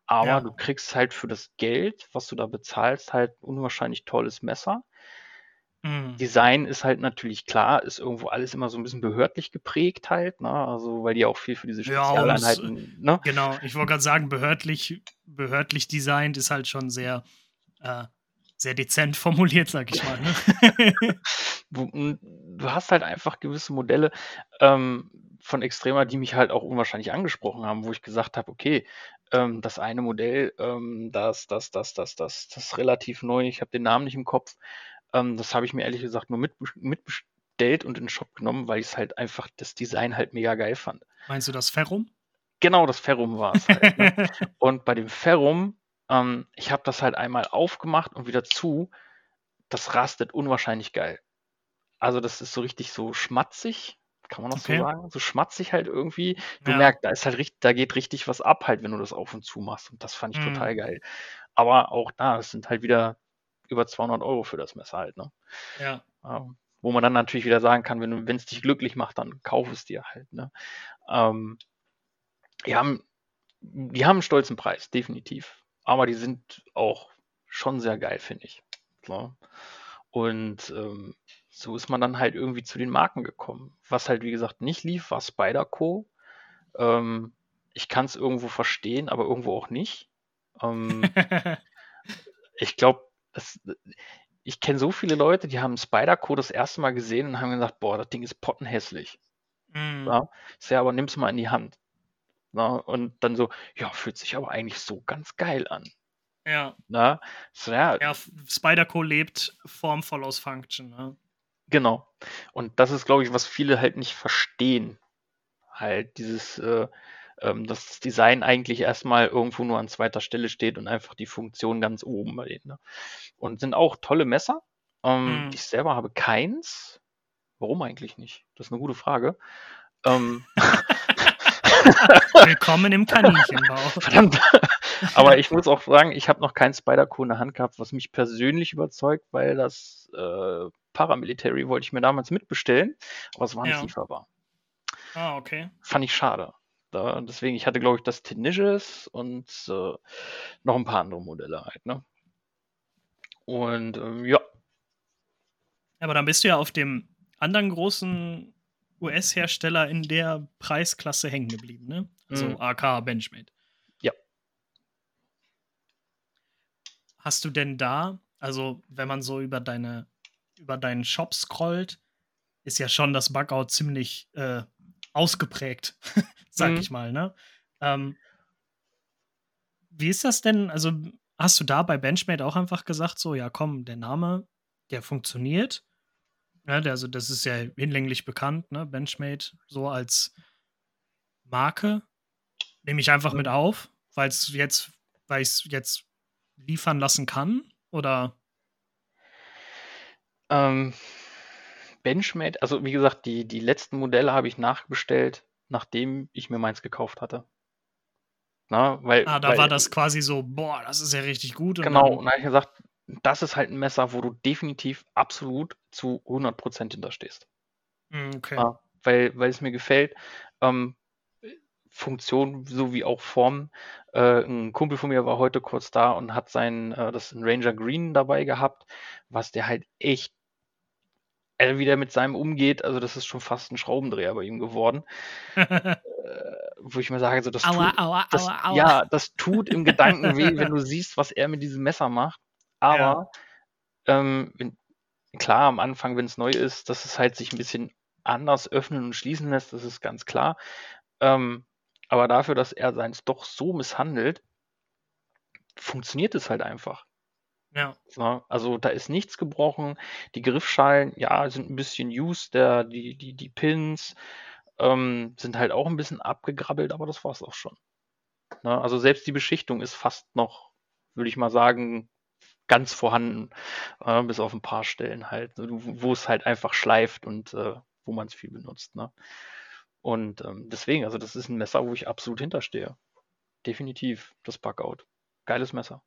aber ja. du kriegst halt für das Geld, was du da bezahlst, halt unwahrscheinlich tolles Messer. Mhm. Design ist halt natürlich klar, ist irgendwo alles immer so ein bisschen behördlich geprägt halt, ne? Also, weil die auch viel für diese Spezialeinheiten, ja, ne? Genau, ich wollte gerade sagen, behördlich, behördlich designt ist halt schon sehr, äh, sehr dezent formuliert, sag ich mal. Ne? [LAUGHS] du, du, hast halt einfach gewisse Modelle ähm, von Extremer, die mich halt auch unwahrscheinlich angesprochen haben, wo ich gesagt habe, okay, ähm, das eine Modell, ähm, das, das, das, das, das, das ist relativ neu, ich habe den Namen nicht im Kopf. Ähm, das habe ich mir ehrlich gesagt nur mit, mitbestellt und in den Shop genommen, weil ich es halt einfach das Design halt mega geil fand. Meinst du das Ferrum? Genau, das Ferrum war es halt. Ne? [LAUGHS] und bei dem Ferrum, ähm, ich habe das halt einmal aufgemacht und wieder zu. Das rastet unwahrscheinlich geil. Also das ist so richtig so schmatzig, kann man das okay. so sagen? So schmatzig halt irgendwie. Du ja. merkst, da ist halt richtig, da geht richtig was ab halt, wenn du das auf und zu machst. Und das fand ich mhm. total geil. Aber auch da, es sind halt wieder über 200 Euro für das Messer halt, ne? Ja. Ähm, wo man dann natürlich wieder sagen kann, wenn es dich glücklich macht, dann kauf es dir halt, ne? Ähm, die haben, die haben einen stolzen Preis, definitiv. Aber die sind auch schon sehr geil, finde ich. So. Und ähm, so ist man dann halt irgendwie zu den Marken gekommen. Was halt, wie gesagt, nicht lief, war Spyderco. Ähm, ich kann es irgendwo verstehen, aber irgendwo auch nicht. Ähm, [LAUGHS] ich glaube, ich kenne so viele Leute, die haben Spyderco das erste Mal gesehen und haben gesagt, boah, das Ding ist pottenhässlich. Mm. Ja, ja, aber nimm's mal in die Hand. Ja, und dann so, ja, fühlt sich aber eigentlich so ganz geil an. Ja. Na, so, ja. ja Spyderco lebt formvoll aus Function. Ne? Genau. Und das ist, glaube ich, was viele halt nicht verstehen. Halt dieses, äh, ähm, dass das Design eigentlich erstmal irgendwo nur an zweiter Stelle steht und einfach die Funktion ganz oben bei denen. Ne? Und sind auch tolle Messer. Ähm, hm. Ich selber habe keins. Warum eigentlich nicht? Das ist eine gute Frage. Ähm, [LAUGHS] [LAUGHS] Willkommen im Kaninchenbau. Verdammt. Aber ich muss auch sagen, ich habe noch keinen Spider-Co in der Hand gehabt, was mich persönlich überzeugt, weil das äh, Paramilitary wollte ich mir damals mitbestellen, aber es war nicht ja. lieferbar. Ah, okay. Fand ich schade. Da, deswegen, ich hatte, glaube ich, das Tenacious und äh, noch ein paar andere Modelle halt, ne? Und ähm, ja. Aber dann bist du ja auf dem anderen großen US-Hersteller in der Preisklasse hängen geblieben, ne? Also mhm. AK Benchmade. Ja. Hast du denn da, also wenn man so über deine über deinen Shop scrollt, ist ja schon das Bugout ziemlich äh, ausgeprägt, [LAUGHS] sag mhm. ich mal, ne? Ähm, wie ist das denn? Also, hast du da bei Benchmade auch einfach gesagt, so, ja, komm, der Name, der funktioniert. Ja, der, also, das ist ja hinlänglich bekannt, ne? Benchmade so als Marke. Nehme ich einfach mit auf, weil es jetzt, weil ich es jetzt liefern lassen kann? Oder? Ähm, Benchmade, also wie gesagt, die, die letzten Modelle habe ich nachbestellt, nachdem ich mir meins gekauft hatte. Na, weil, ah, da weil, war das quasi so, boah, das ist ja richtig gut. Und genau, dann, und da habe ich gesagt, das ist halt ein Messer, wo du definitiv absolut zu 100% hinterstehst. Hm, okay. Ja, weil, weil es mir gefällt. Ähm, Funktion sowie auch Form. Äh, ein Kumpel von mir war heute kurz da und hat sein, äh, das Ranger Green dabei gehabt, was der halt echt er wie der mit seinem umgeht, also das ist schon fast ein Schraubendreher bei ihm geworden. [LAUGHS] äh, wo ich mir sage, so, das, aua, tut, aua, das, aua, ja, das tut im Gedanken weh, wenn du siehst, was er mit diesem Messer macht. Aber ja. ähm, wenn, klar, am Anfang, wenn es neu ist, dass es halt sich ein bisschen anders öffnen und schließen lässt, das ist ganz klar. Ähm, aber dafür, dass er seins doch so misshandelt, funktioniert es halt einfach. Ja. So, also da ist nichts gebrochen. Die Griffschalen, ja, sind ein bisschen used, der, die, die, die Pins ähm, sind halt auch ein bisschen abgegrabbelt, aber das war es auch schon. Ne? Also selbst die Beschichtung ist fast noch, würde ich mal sagen, ganz vorhanden, äh, bis auf ein paar Stellen halt, ne? wo es halt einfach schleift und äh, wo man es viel benutzt. Ne? Und ähm, deswegen, also das ist ein Messer, wo ich absolut hinterstehe. Definitiv, das Bugout. Geiles Messer.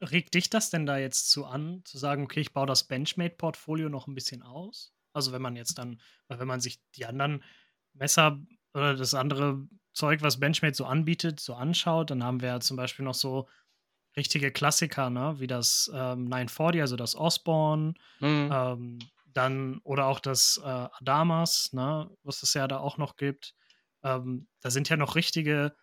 Regt dich das denn da jetzt zu an, zu sagen, okay, ich baue das Benchmade-Portfolio noch ein bisschen aus? Also wenn man jetzt dann, wenn man sich die anderen Messer oder das andere Zeug, was Benchmade so anbietet, so anschaut, dann haben wir ja zum Beispiel noch so richtige Klassiker, ne? wie das ähm, 940, also das Osborne, mhm. ähm, dann oder auch das äh, Adamas, ne? was es ja da auch noch gibt. Ähm, da sind ja noch richtige,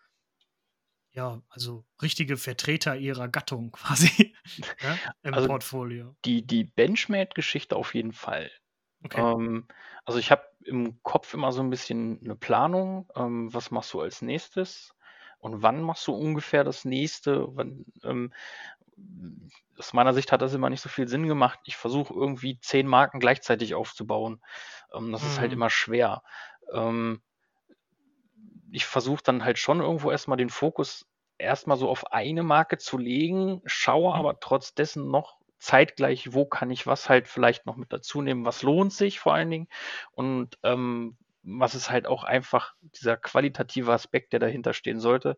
ja, also richtige Vertreter ihrer Gattung [LAUGHS] quasi ne? im also Portfolio. Die, die Benchmade-Geschichte auf jeden Fall. Okay. Ähm, also ich habe im Kopf immer so ein bisschen eine Planung, ähm, was machst du als nächstes und wann machst du ungefähr das nächste. Wann, ähm, aus meiner Sicht hat das immer nicht so viel Sinn gemacht. Ich versuche irgendwie zehn Marken gleichzeitig aufzubauen. Ähm, das ist halt mhm. immer schwer. Ähm, ich versuche dann halt schon irgendwo erstmal den Fokus erstmal so auf eine Marke zu legen, schaue mhm. aber trotz dessen noch zeitgleich, wo kann ich was halt vielleicht noch mit dazu nehmen, was lohnt sich vor allen Dingen und ähm, was ist halt auch einfach dieser qualitative Aspekt, der dahinter stehen sollte,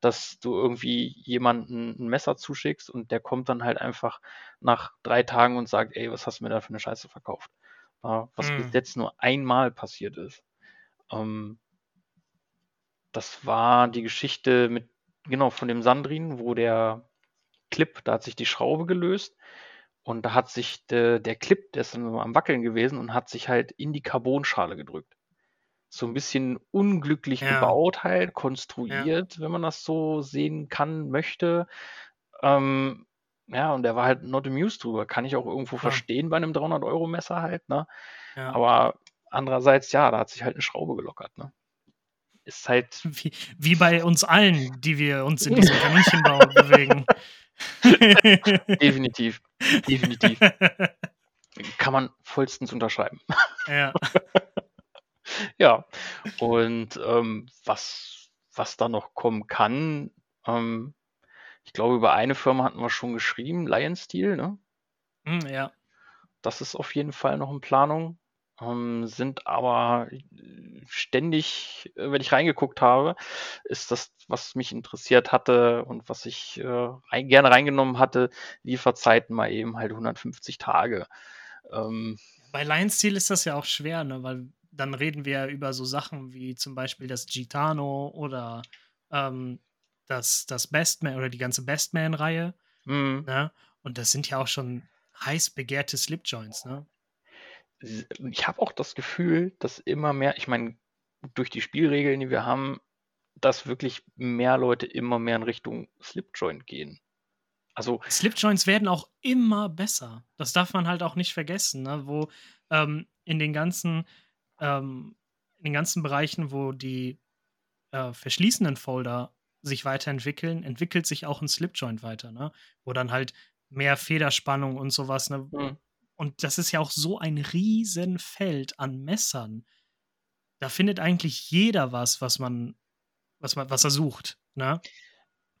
dass du irgendwie jemanden ein Messer zuschickst und der kommt dann halt einfach nach drei Tagen und sagt, ey, was hast du mir da für eine Scheiße verkauft? Was mm. bis jetzt nur einmal passiert ist. Ähm, das war die Geschichte mit, genau, von dem Sandrin, wo der Clip, da hat sich die Schraube gelöst und da hat sich de, der Clip, der ist dann am Wackeln gewesen und hat sich halt in die Carbonschale gedrückt. So ein bisschen unglücklich ja. gebaut halt, konstruiert, ja. wenn man das so sehen kann, möchte. Ähm, ja, und der war halt not amused drüber. Kann ich auch irgendwo ja. verstehen bei einem 300-Euro-Messer halt, ne? Aber andererseits, ja, da hat sich halt eine Schraube gelockert, ne? ist halt. Wie, wie bei uns allen, die wir uns in diesem [LAUGHS] Kaninchenbau bewegen. [LAUGHS] Definitiv. Definitiv. [LAUGHS] Kann man vollstens unterschreiben. Ja. [LAUGHS] ja. Und ähm, was, was da noch kommen kann, ähm, ich glaube, über eine Firma hatten wir schon geschrieben, Lion Steel, ne? Mm, ja. Das ist auf jeden Fall noch in Planung ähm, sind aber ständig, äh, wenn ich reingeguckt habe, ist das, was mich interessiert hatte und was ich äh, rein, gerne reingenommen hatte, Lieferzeiten mal eben halt 150 Tage. Ähm, Bei Lion Steel ist das ja auch schwer, ne? weil dann reden wir über so Sachen wie zum Beispiel das Gitano oder ähm, das, das Bestman oder die ganze Bestman-Reihe. Mhm. Ne? Und das sind ja auch schon heiß begehrte Slipjoints, ne? ich habe auch das Gefühl, dass immer mehr, ich meine, durch die Spielregeln, die wir haben, dass wirklich mehr Leute immer mehr in Richtung Slipjoint gehen. Also Slipjoints werden auch immer besser. Das darf man halt auch nicht vergessen, ne? wo ähm, in den ganzen ähm, in den ganzen Bereichen, wo die äh, verschließenden Folder sich weiterentwickeln, entwickelt sich auch ein Slipjoint weiter, ne? Wo dann halt mehr Federspannung und sowas, ne? Mhm. Und das ist ja auch so ein Riesenfeld an Messern. Da findet eigentlich jeder was, was man, was man, was er sucht. Ne?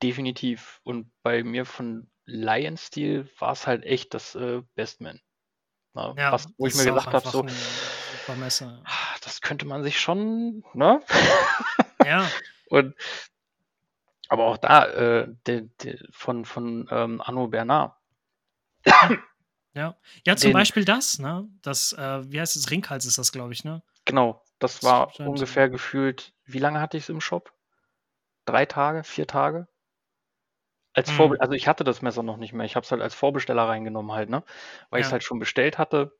Definitiv. Und bei mir von Lion Steel war es halt echt das äh, Bestman. Na, ja, was, wo ich mir gedacht habe, so, ah, das könnte man sich schon, ne? Ja. [LAUGHS] Und aber auch da, äh, de, de, von, von ähm, Arno Bernard. Ja, ja zum den, Beispiel das, ne? Das, äh, wie heißt es? Ringhals ist das, glaube ich, ne? Genau, das war das ungefähr gefühlt, wie lange hatte ich es im Shop? Drei Tage, vier Tage? Als. Vorbe also ich hatte das Messer noch nicht mehr. Ich habe es halt als Vorbesteller reingenommen halt, ne? Weil ja. ich es halt schon bestellt hatte.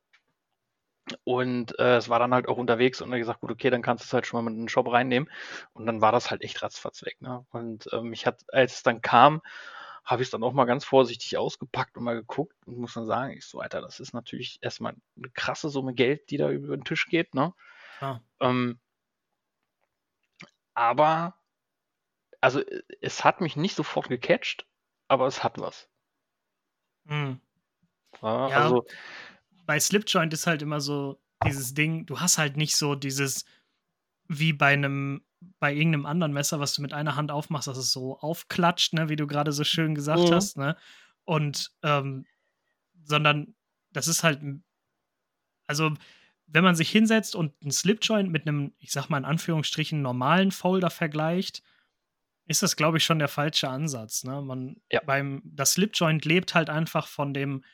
Und äh, es war dann halt auch unterwegs und er gesagt, gut, okay, dann kannst du es halt schon mal mit in den Shop reinnehmen. Und dann war das halt echt ratzfatz weg. Ne? Und ähm, ich hatte, als es dann kam, habe ich es dann auch mal ganz vorsichtig ausgepackt und mal geguckt und muss dann sagen, ich so, Alter, das ist natürlich erstmal eine krasse Summe Geld, die da über den Tisch geht, ne? Ah. Ähm, aber, also es hat mich nicht sofort gecatcht, aber es hat was. Mhm. Ja, ja, also, bei Slipjoint ist halt immer so dieses Ding, du hast halt nicht so dieses, wie bei einem bei irgendeinem anderen Messer, was du mit einer Hand aufmachst, dass es so aufklatscht, ne, wie du gerade so schön gesagt mhm. hast, ne? Und ähm, sondern das ist halt, also wenn man sich hinsetzt und einen Slipjoint mit einem, ich sag mal in Anführungsstrichen, normalen Folder vergleicht, ist das, glaube ich, schon der falsche Ansatz. Ne? Man, ja. beim, das Slipjoint lebt halt einfach von dem,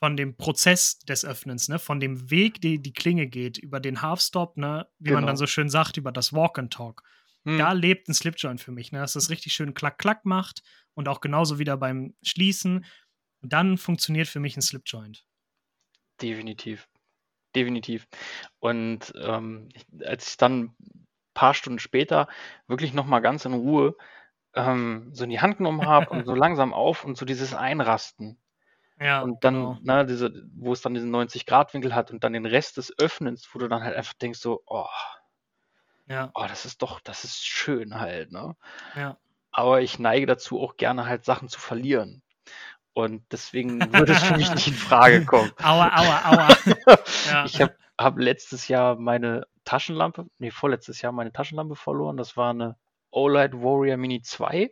von dem Prozess des Öffnens, ne, von dem Weg, die die Klinge geht, über den Half-Stop, ne, wie genau. man dann genau. so schön sagt, über das Walk and Talk. Hm. Da lebt ein Slipjoint für mich, ne, dass das richtig schön klack-klack macht und auch genauso wieder beim Schließen. Dann funktioniert für mich ein Slipjoint. Definitiv. Definitiv. Und ähm, als ich dann ein paar Stunden später wirklich nochmal ganz in Ruhe ähm, so in die Hand genommen habe und so [LAUGHS] langsam auf und so dieses Einrasten. Ja, und dann, genau. ne, diese, wo es dann diesen 90-Grad-Winkel hat und dann den Rest des Öffnens, wo du dann halt einfach denkst, so, oh, ja. oh, das ist doch, das ist schön halt, ne? Ja. Aber ich neige dazu, auch gerne halt Sachen zu verlieren. Und deswegen würde es für mich nicht in Frage [LAUGHS] kommen. Aua, aua, aua. [LAUGHS] ja. Ich habe hab letztes Jahr meine Taschenlampe, nee, vorletztes Jahr meine Taschenlampe verloren. Das war eine OLED Warrior Mini 2.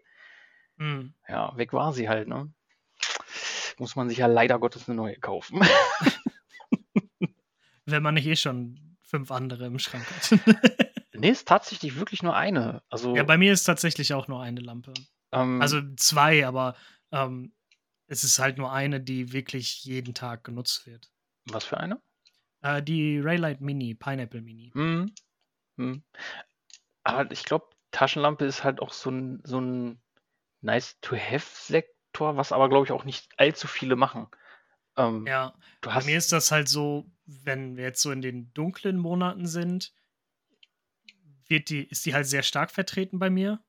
Mhm. Ja, weg war sie halt, ne? Muss man sich ja leider Gottes eine neue kaufen. [LAUGHS] Wenn man nicht eh schon fünf andere im Schrank hat. [LAUGHS] nee, ist tatsächlich wirklich nur eine. Also, ja, bei mir ist tatsächlich auch nur eine Lampe. Ähm, also zwei, aber ähm, es ist halt nur eine, die wirklich jeden Tag genutzt wird. Was für eine? Äh, die Raylight Mini, Pineapple Mini. Hm. Hm. Aber ich glaube, Taschenlampe ist halt auch so ein, so ein Nice-to-Have-Sektor, was aber, glaube ich, auch nicht allzu viele machen. Ähm, ja, du bei mir ist das halt so, wenn wir jetzt so in den dunklen Monaten sind, wird die, ist die halt sehr stark vertreten bei mir.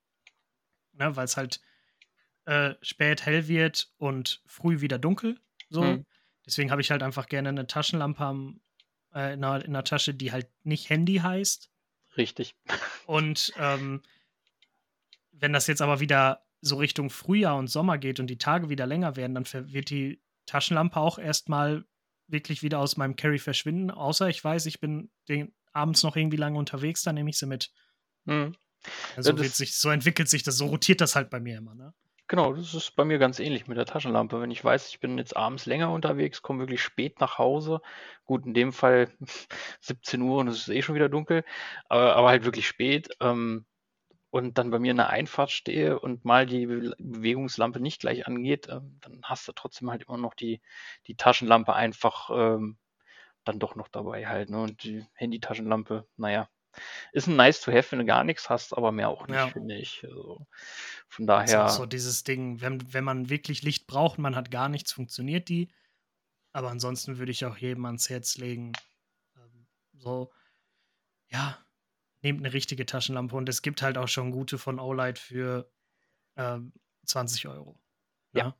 Ne, Weil es halt äh, spät hell wird und früh wieder dunkel. So. Mhm. Deswegen habe ich halt einfach gerne eine Taschenlampe am, äh, in, der, in der Tasche, die halt nicht Handy heißt. Richtig. Und ähm, wenn das jetzt aber wieder so Richtung Frühjahr und Sommer geht und die Tage wieder länger werden, dann wird die Taschenlampe auch erstmal wirklich wieder aus meinem Carry verschwinden. Außer ich weiß, ich bin den, abends noch irgendwie lange unterwegs, dann nehme ich sie mit. Mhm. Also ja, sich, so entwickelt sich das, so rotiert das halt bei mir immer, ne? Genau, das ist bei mir ganz ähnlich mit der Taschenlampe. Wenn ich weiß, ich bin jetzt abends länger unterwegs, komme wirklich spät nach Hause. Gut, in dem Fall [LAUGHS] 17 Uhr und es ist eh schon wieder dunkel, aber, aber halt wirklich spät. Ähm, und dann bei mir in der Einfahrt stehe und mal die Bewegungslampe nicht gleich angeht, ähm, dann hast du trotzdem halt immer noch die, die Taschenlampe einfach ähm, dann doch noch dabei halt. Ne? Und die Handy-Taschenlampe, naja, ist ein nice to have, wenn du gar nichts hast, aber mehr auch nicht, ja. finde ich. Also, von daher. Das ist so dieses Ding, wenn, wenn man wirklich Licht braucht man hat gar nichts, funktioniert die. Aber ansonsten würde ich auch jedem ans Herz legen, ähm, so, ja, nehmt eine richtige Taschenlampe und es gibt halt auch schon gute von Olight für ähm, 20 Euro. Ja. ja.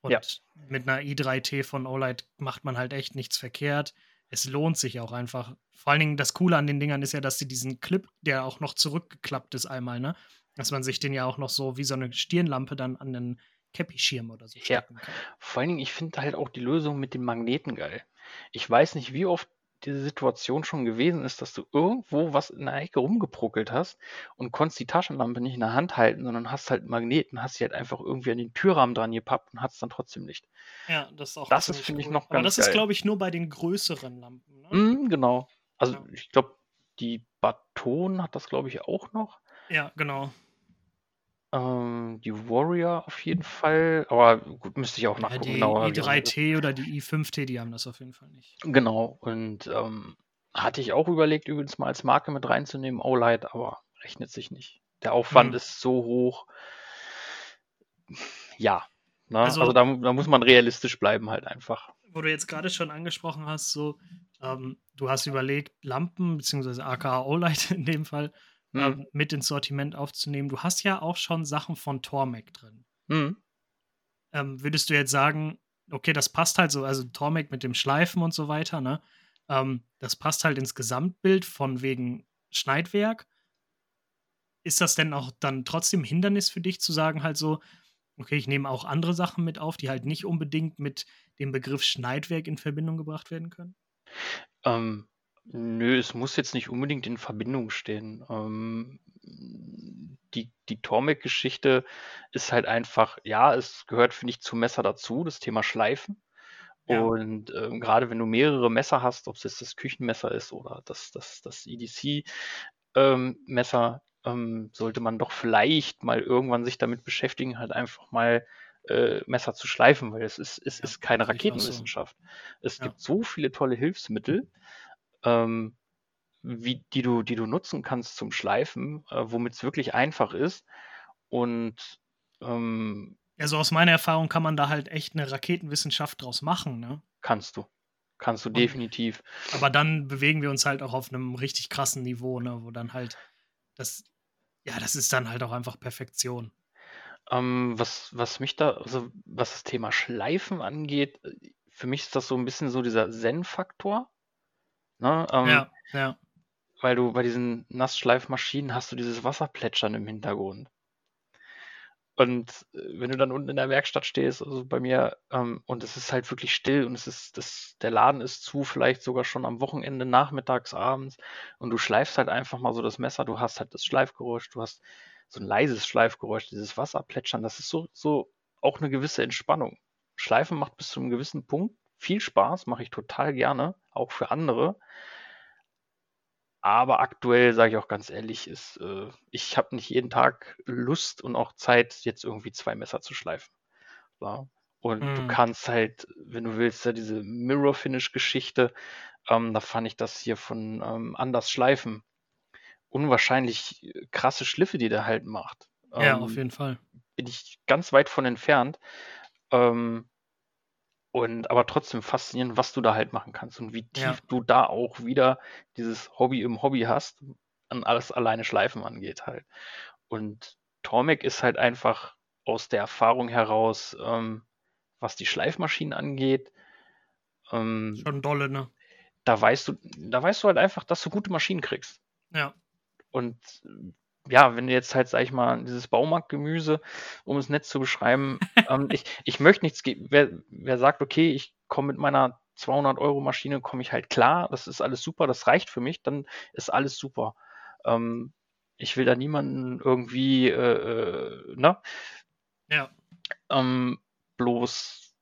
Und ja. mit einer i3T von Olight macht man halt echt nichts verkehrt es lohnt sich auch einfach. Vor allen Dingen das Coole an den Dingern ist ja, dass sie diesen Clip, der auch noch zurückgeklappt ist einmal, ne? Dass man sich den ja auch noch so wie so eine Stirnlampe dann an den Cappy-Schirm oder so ja. kann. Vor allen Dingen, ich finde halt auch die Lösung mit den Magneten geil. Ich weiß nicht, wie oft diese Situation schon gewesen ist, dass du irgendwo was in der Ecke rumgepruckelt hast und konntest die Taschenlampe nicht in der Hand halten, sondern hast halt einen Magneten, hast sie halt einfach irgendwie an den Türrahmen dran gepappt und hast es dann trotzdem nicht. Ja, das ist auch Das ist, finde cool. ich, noch ganz Aber das geil. ist, glaube ich, nur bei den größeren Lampen. Ne? Mm, genau. Also ja. ich glaube, die Baton hat das, glaube ich, auch noch. Ja, genau. Ähm, die Warrior auf jeden Fall, aber gut, müsste ich auch Ja, nachgucken, die genauer, i3T oder die i5T, die haben das auf jeden Fall nicht. Genau, und ähm, hatte ich auch überlegt, übrigens mal als Marke mit reinzunehmen, OLED, aber rechnet sich nicht. Der Aufwand Hm. ist so hoch. Ja, ne? Also, Also da, da muss man realistisch bleiben halt einfach. wo du jetzt gerade schon angesprochen hast, so, ähm, du hast überlegt, Lampen, beziehungsweise aka OLED [LAUGHS] in dem Fall, mhm. mit ins Sortiment aufzunehmen. Du hast ja auch schon Sachen von Tormec drin. Mhm. Ähm, würdest du jetzt sagen, okay, das passt halt so, also Tormec mit dem Schleifen und so weiter, ne? Ähm, das passt halt ins Gesamtbild von wegen Schneidwerk. Ist das denn auch dann trotzdem Hindernis für dich zu sagen, halt so, okay, ich nehme auch andere Sachen mit auf, die halt nicht unbedingt mit dem Begriff Schneidwerk in Verbindung gebracht werden können? Ähm, Nö, es muss jetzt nicht unbedingt in Verbindung stehen. Ähm, die die Tormek-Geschichte ist halt einfach ja, es gehört, finde ich, zum Messer dazu, das Thema Schleifen. Ja. Und, ähm, grade wenn du mehrere Messer hast, ob es jetzt das Küchenmesser ist oder das das das EDC, ähm, ähm, sollte man doch vielleicht mal irgendwann sich damit beschäftigen, halt einfach mal äh, Messer zu schleifen, weil es ist, es ja, ist keine Raketenwissenschaft. So. Es ja. gibt so viele tolle Hilfsmittel, ähm, wie, die, du, die du nutzen kannst zum Schleifen, äh, womit es wirklich einfach ist. Und ähm, also aus meiner Erfahrung kann man da halt echt eine Raketenwissenschaft draus machen, ne? Kannst du. Kannst du Und, definitiv. Aber dann bewegen wir uns halt auch auf einem richtig krassen Niveau, ne? Wo dann halt das, ja, das ist dann halt auch einfach Perfektion. Ähm, was, was mich da, also was das Thema Schleifen angeht, für mich ist das so ein bisschen so dieser Zen-Faktor. Ne? Ähm, ja, ja. Weil du bei diesen Nassschleifmaschinen hast du dieses Wasserplätschern im Hintergrund. Und äh, wenn du dann unten in der Werkstatt stehst, also bei mir, ähm, und es ist halt wirklich still und es ist, das, der Laden ist zu, vielleicht sogar schon am Wochenende, nachmittags, abends, und du schleifst halt einfach mal so das Messer, du hast halt das Schleifgeräusch, du hast so ein leises Schleifgeräusch, dieses Wasserplätschern, das ist so, so auch eine gewisse Entspannung. Schleifen macht bis zu einem gewissen Punkt viel Spaß, mache ich total gerne, auch für andere. Aber aktuell, sage ich auch ganz ehrlich, ist, äh, ich habe nicht jeden Tag Lust und auch Zeit, jetzt irgendwie zwei Messer zu schleifen. Ja. Und mm. du mhm. kannst halt, wenn du willst, ja, diese Mirror-Finish-Geschichte, ähm, da fand ich das hier von ähm, Anders Schleifen unwahrscheinlich krasse Schliffe, die der halt macht. Ja, ähm, auf jeden Fall. Bin ich ganz weit von entfernt. Ähm, und aber trotzdem faszinierend, was du da halt machen kannst und wie tief ja. du da auch wieder dieses Hobby im Hobby hast, an alles alleine Schleifen angeht halt. Und Tormek ist halt einfach aus der Erfahrung heraus, ähm, was die Schleifmaschinen angeht. Ähm, Schon dolle, ne? Da weißt du, da weißt du halt einfach, dass du gute Maschinen kriegst. Ja. Und ja, wenn du jetzt halt, sag ich mal, dieses Baumarktgemüse, um es nett zu beschreiben, [LAUGHS] ähm, ich, ich möchte nichts, wer, wer sagt, okay, ich komme mit meiner 200 Euro Maschine, komme ich halt klar, das ist alles super, das reicht für mich, dann ist alles super. Ähm, ich will da niemanden irgendwie, äh, äh, ne? Ja. Ähm, bloß,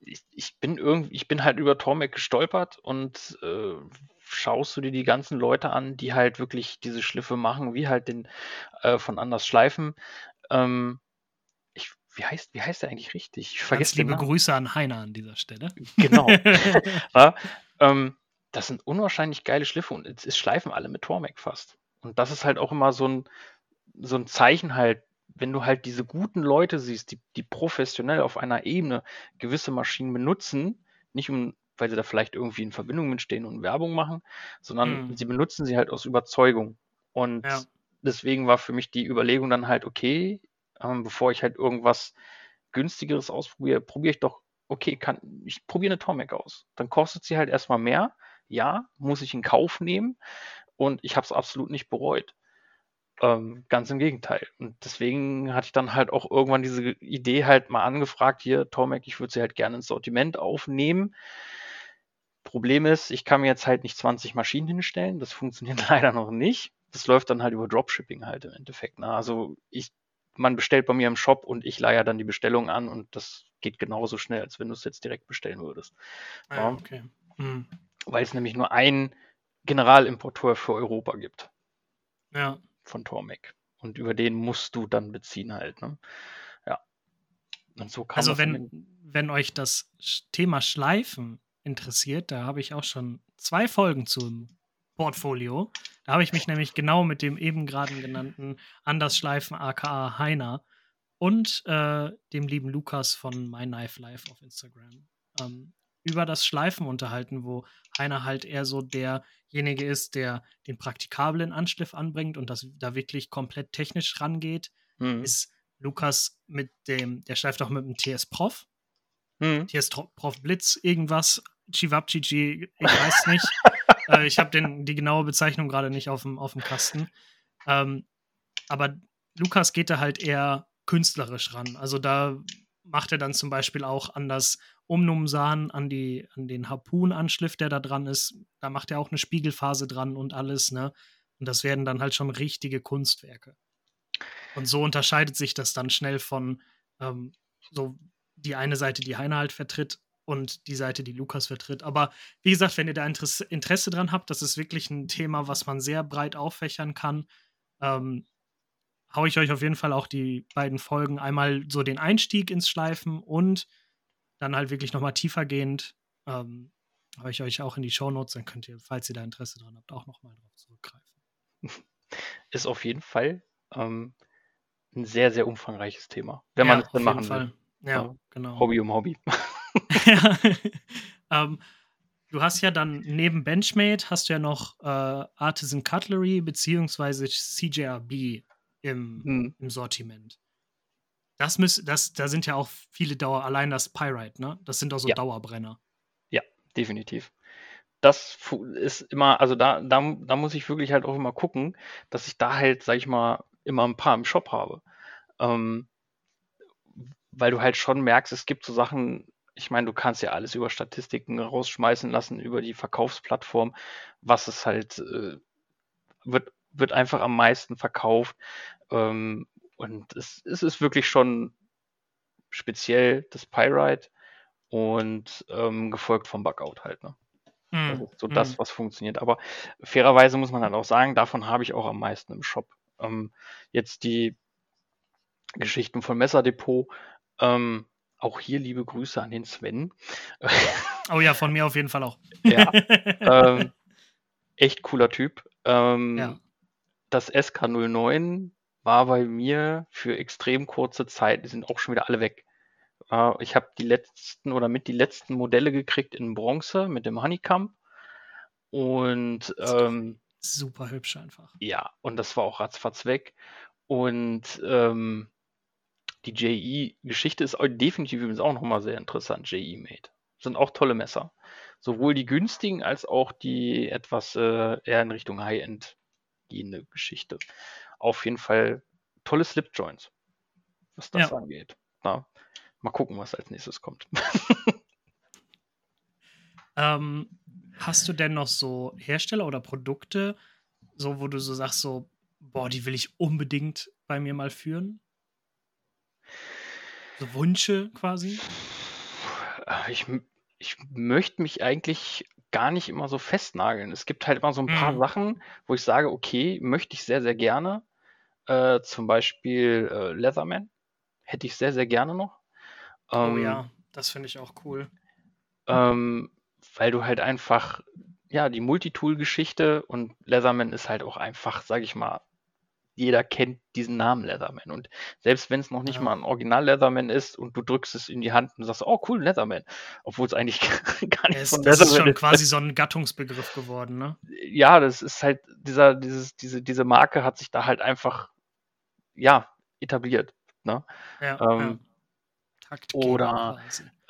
ich, ich, bin irgendwie, ich bin halt über Tormek gestolpert und äh, schaust du dir die ganzen Leute an, die halt wirklich diese Schliffe machen, wie halt den äh, von anders schleifen. Ähm, ich, wie heißt, wie heißt der eigentlich richtig? Ich vergesse liebe Grüße an Heiner an dieser Stelle. Genau. [LAUGHS] ja, ähm, das sind unwahrscheinlich geile Schliffe und es, es schleifen alle mit Tormek fast. Und das ist halt auch immer so ein, so ein Zeichen halt, wenn du halt diese guten Leute siehst, die, die professionell auf einer Ebene gewisse Maschinen benutzen, nicht um weil sie da vielleicht irgendwie in Verbindung mitstehen und Werbung machen, sondern mhm. sie benutzen sie halt aus Überzeugung. Und ja. deswegen war für mich die Überlegung dann halt, okay, ähm, bevor ich halt irgendwas günstigeres ausprobiere, probiere ich doch, okay, kann, ich probiere eine Tomek aus. Dann kostet sie halt erstmal mehr. Ja, muss ich in Kauf nehmen. Und ich habe es absolut nicht bereut. Ähm, ganz im Gegenteil. Und deswegen hatte ich dann halt auch irgendwann diese Idee halt mal angefragt, hier, Tomek, ich würde sie halt gerne ins Sortiment aufnehmen. Problem ist, ich kann mir jetzt halt nicht 20 Maschinen hinstellen. Das [LAUGHS] funktioniert leider noch nicht. Das läuft dann halt über Dropshipping halt im Endeffekt. Ne? Also ich, man bestellt bei mir im Shop und ich leihe dann die Bestellung an und das geht genauso schnell, als wenn du es jetzt direkt bestellen würdest. Ah, ja, okay. Hm. Weil es nämlich nur einen Generalimporteur für Europa gibt. Ja. Von Tormek. Und über den musst du dann beziehen halt. Ne? Ja. Und so kann also wenn, wenn euch das Thema Schleifen interessiert, da habe ich auch schon zwei Folgen zum Portfolio. Da habe ich mich nämlich genau mit dem eben gerade genannten Anders Schleifen aka Heiner und äh, dem lieben Lukas von My Knife Life auf Instagram ähm, über das Schleifen unterhalten, wo Heiner halt eher so derjenige ist, der den praktikablen Anschliff anbringt und das da wirklich komplett technisch rangeht, mhm. ist Lukas mit dem, der schleift auch mit dem TS Prof. Mhm. TS Prof Blitz irgendwas Chivapchichi, ich weiß nicht. [LAUGHS] äh, ich habe die genaue Bezeichnung gerade nicht auf dem, auf dem Kasten. Ähm, aber Lukas geht da halt eher künstlerisch ran. Also da macht er dann zum Beispiel auch an das Umnumsan, an, die, an den Harpunanschliff, der da dran ist. Da macht er auch eine Spiegelphase dran und alles, ne? Und das werden dann halt schon richtige Kunstwerke. Und so unterscheidet sich das dann schnell von ähm, so die eine Seite, die Heiner halt vertritt, und die Seite, die Lukas vertritt. Aber wie gesagt, wenn ihr da Interesse, Interesse dran habt, das ist wirklich ein Thema, was man sehr breit auffächern kann. Ähm, haue ich euch auf jeden Fall auch die beiden Folgen einmal so den Einstieg ins Schleifen und dann halt wirklich nochmal tiefergehend. Ähm, habe ich euch auch in die Shownotes, dann könnt ihr, falls ihr da Interesse dran habt, auch nochmal drauf zurückgreifen. [LAUGHS] Ist auf jeden Fall ähm, ein sehr, sehr umfangreiches Thema, wenn ja, man es dann machen Fall. will. Ja, ja, genau. Hobby um Hobby. [LAUGHS] [LAUGHS] ja. ähm, du hast ja dann neben Benchmade hast du ja noch äh, Artisan Cutlery beziehungsweise CJRB im, hm. im Sortiment. Das müß, das, da sind ja auch viele Dauer, allein das Pyrite, ne? Das sind auch so ja. Dauerbrenner. Ja, definitiv. Das ist immer, also da, da, da muss ich wirklich halt auch immer gucken, dass ich da halt, sag ich mal, immer ein paar im Shop habe. Ähm, weil du halt schon merkst, es gibt so Sachen, ich meine, du kannst ja alles über Statistiken rausschmeißen lassen, über die Verkaufsplattform, was es halt äh, wird, wird einfach am meisten verkauft. Ähm, und es, es ist wirklich schon speziell das Pyrite und ähm, gefolgt vom Bugout halt. Ne? Mm, das ist so mm. das, was funktioniert. Aber fairerweise muss man halt auch sagen, davon habe ich auch am meisten im Shop. Ähm, jetzt die Geschichten von Messerdepot, ähm, auch hier liebe Grüße an den Sven. Oh ja, von mir auf jeden Fall auch. ja. [LAUGHS] Ähm, echt cooler Typ. Ähm, ja. Das SK09 war bei mir für extrem kurze Zeit, die sind auch schon wieder alle weg. Äh, ich habe die letzten oder mit die letzten Modelle gekriegt in Bronze mit dem Honeycomb. Und ähm, super hübsch einfach. Ja, und das war auch ratzfatz weg. Und ähm, die JE-Geschichte ist definitiv übrigens auch nochmal sehr interessant, JE-Made. Sind auch tolle Messer. Sowohl die günstigen als auch die etwas äh, eher in Richtung High-End gehende Geschichte. Auf jeden Fall tolle Slip-Joints, was das ja. angeht. Na, mal gucken, was als nächstes kommt. [LAUGHS] ähm, hast du denn noch so Hersteller oder Produkte, so wo du so sagst, so, boah, die will ich unbedingt bei mir mal führen? So Wünsche quasi? Ich, ich möchte mich eigentlich gar nicht immer so festnageln. Es gibt halt immer so ein paar mhm. Sachen, wo ich sage, okay, möchte ich sehr, sehr gerne. Äh, zum Beispiel äh, Leatherman. Hätte ich sehr, sehr gerne noch. Ähm, oh ja, das finde ich auch cool. Ähm, weil du halt einfach, ja, die Multitool-Geschichte und Leatherman ist halt auch einfach, sag ich mal, jeder kennt diesen Namen Leatherman. Und selbst wenn es noch nicht ja. mal ein Original Leatherman ist und du drückst es in die Hand und sagst, oh cool, Leatherman, obwohl es eigentlich [LAUGHS] gar nicht es, von das Leatherman ist. schon ist. quasi so ein Gattungsbegriff geworden, ne? Ja, das ist halt, dieser, dieses, diese, diese Marke hat sich da halt einfach, ja, etabliert. Ne? Ja, ähm, ja. Oder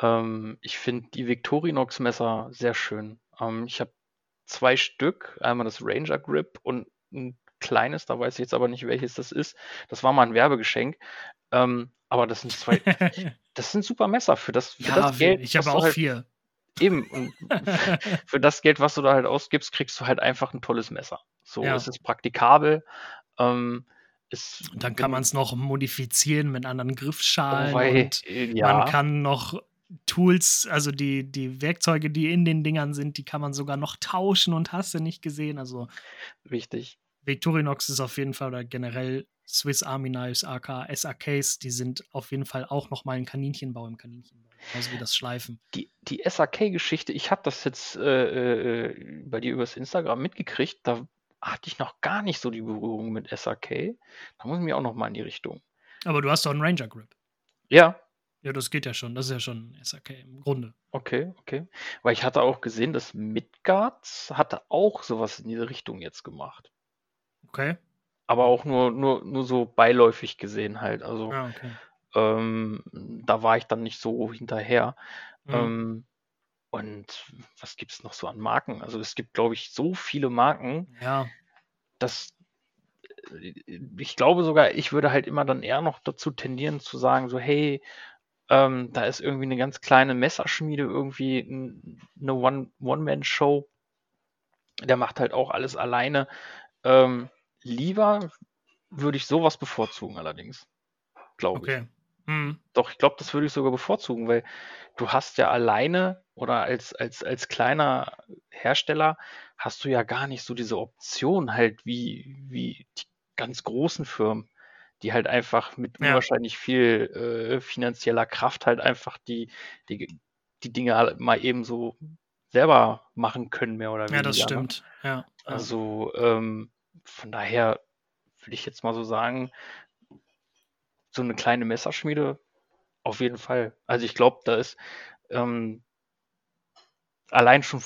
ähm, ich finde die Victorinox-Messer sehr schön. Ähm, ich habe zwei Stück, einmal das Ranger Grip und ein kleines, da weiß ich jetzt aber nicht, welches das ist. Das war mal ein Werbegeschenk. Ähm, aber das sind zwei, [LAUGHS] das sind super Messer für das, für ja, das Geld. Ich habe auch halt, vier. Eben, und [LAUGHS] für das Geld, was du da halt ausgibst, kriegst du halt einfach ein tolles Messer. So, ja. es ist praktikabel. Ähm, und dann kann man es noch modifizieren mit anderen Griffschalen. Oh, weil, und ja. Man kann noch Tools, also die, die Werkzeuge, die in den Dingern sind, die kann man sogar noch tauschen und hast du nicht gesehen. Also richtig. Victorinox ist auf jeden Fall oder generell Swiss Army Knives, AK, SAKs, die sind auf jeden Fall auch nochmal ein Kaninchenbau im Kaninchenbau. Genauso wie das Schleifen. Die, die SAK-Geschichte, ich habe das jetzt äh, äh, bei dir übers Instagram mitgekriegt, da hatte ich noch gar nicht so die Berührung mit SAK. Da muss ich mir auch nochmal in die Richtung. Aber du hast doch einen Ranger Grip. Ja. Ja, das geht ja schon. Das ist ja schon SAK im Grunde. Okay, okay. Weil ich hatte auch gesehen, dass Midgards hatte auch sowas in diese Richtung jetzt gemacht. Okay. Aber auch nur, nur, nur so beiläufig gesehen halt. Also ah, okay. ähm, da war ich dann nicht so hinterher. Mhm. Ähm, und was gibt es noch so an Marken? Also es gibt, glaube ich, so viele Marken, ja. dass äh, ich glaube sogar, ich würde halt immer dann eher noch dazu tendieren zu sagen, so, hey, ähm, da ist irgendwie eine ganz kleine Messerschmiede, irgendwie eine One-Man-Show. der macht halt auch alles alleine. Ähm, lieber würde ich sowas bevorzugen allerdings. Glaube okay. ich. Hm. Doch, ich glaube, das würde ich sogar bevorzugen, weil du hast ja alleine oder als, als, als kleiner Hersteller hast du ja gar nicht so diese Option halt wie, wie die ganz großen Firmen, die halt einfach mit ja. unwahrscheinlich viel äh, finanzieller Kraft halt einfach die, die, die Dinge halt mal eben so selber machen können, mehr oder weniger. Ja, das ne? stimmt. Ja. Also ähm, von daher will ich jetzt mal so sagen, so eine kleine Messerschmiede auf jeden Fall. Also ich glaube, da ist ähm, allein schon,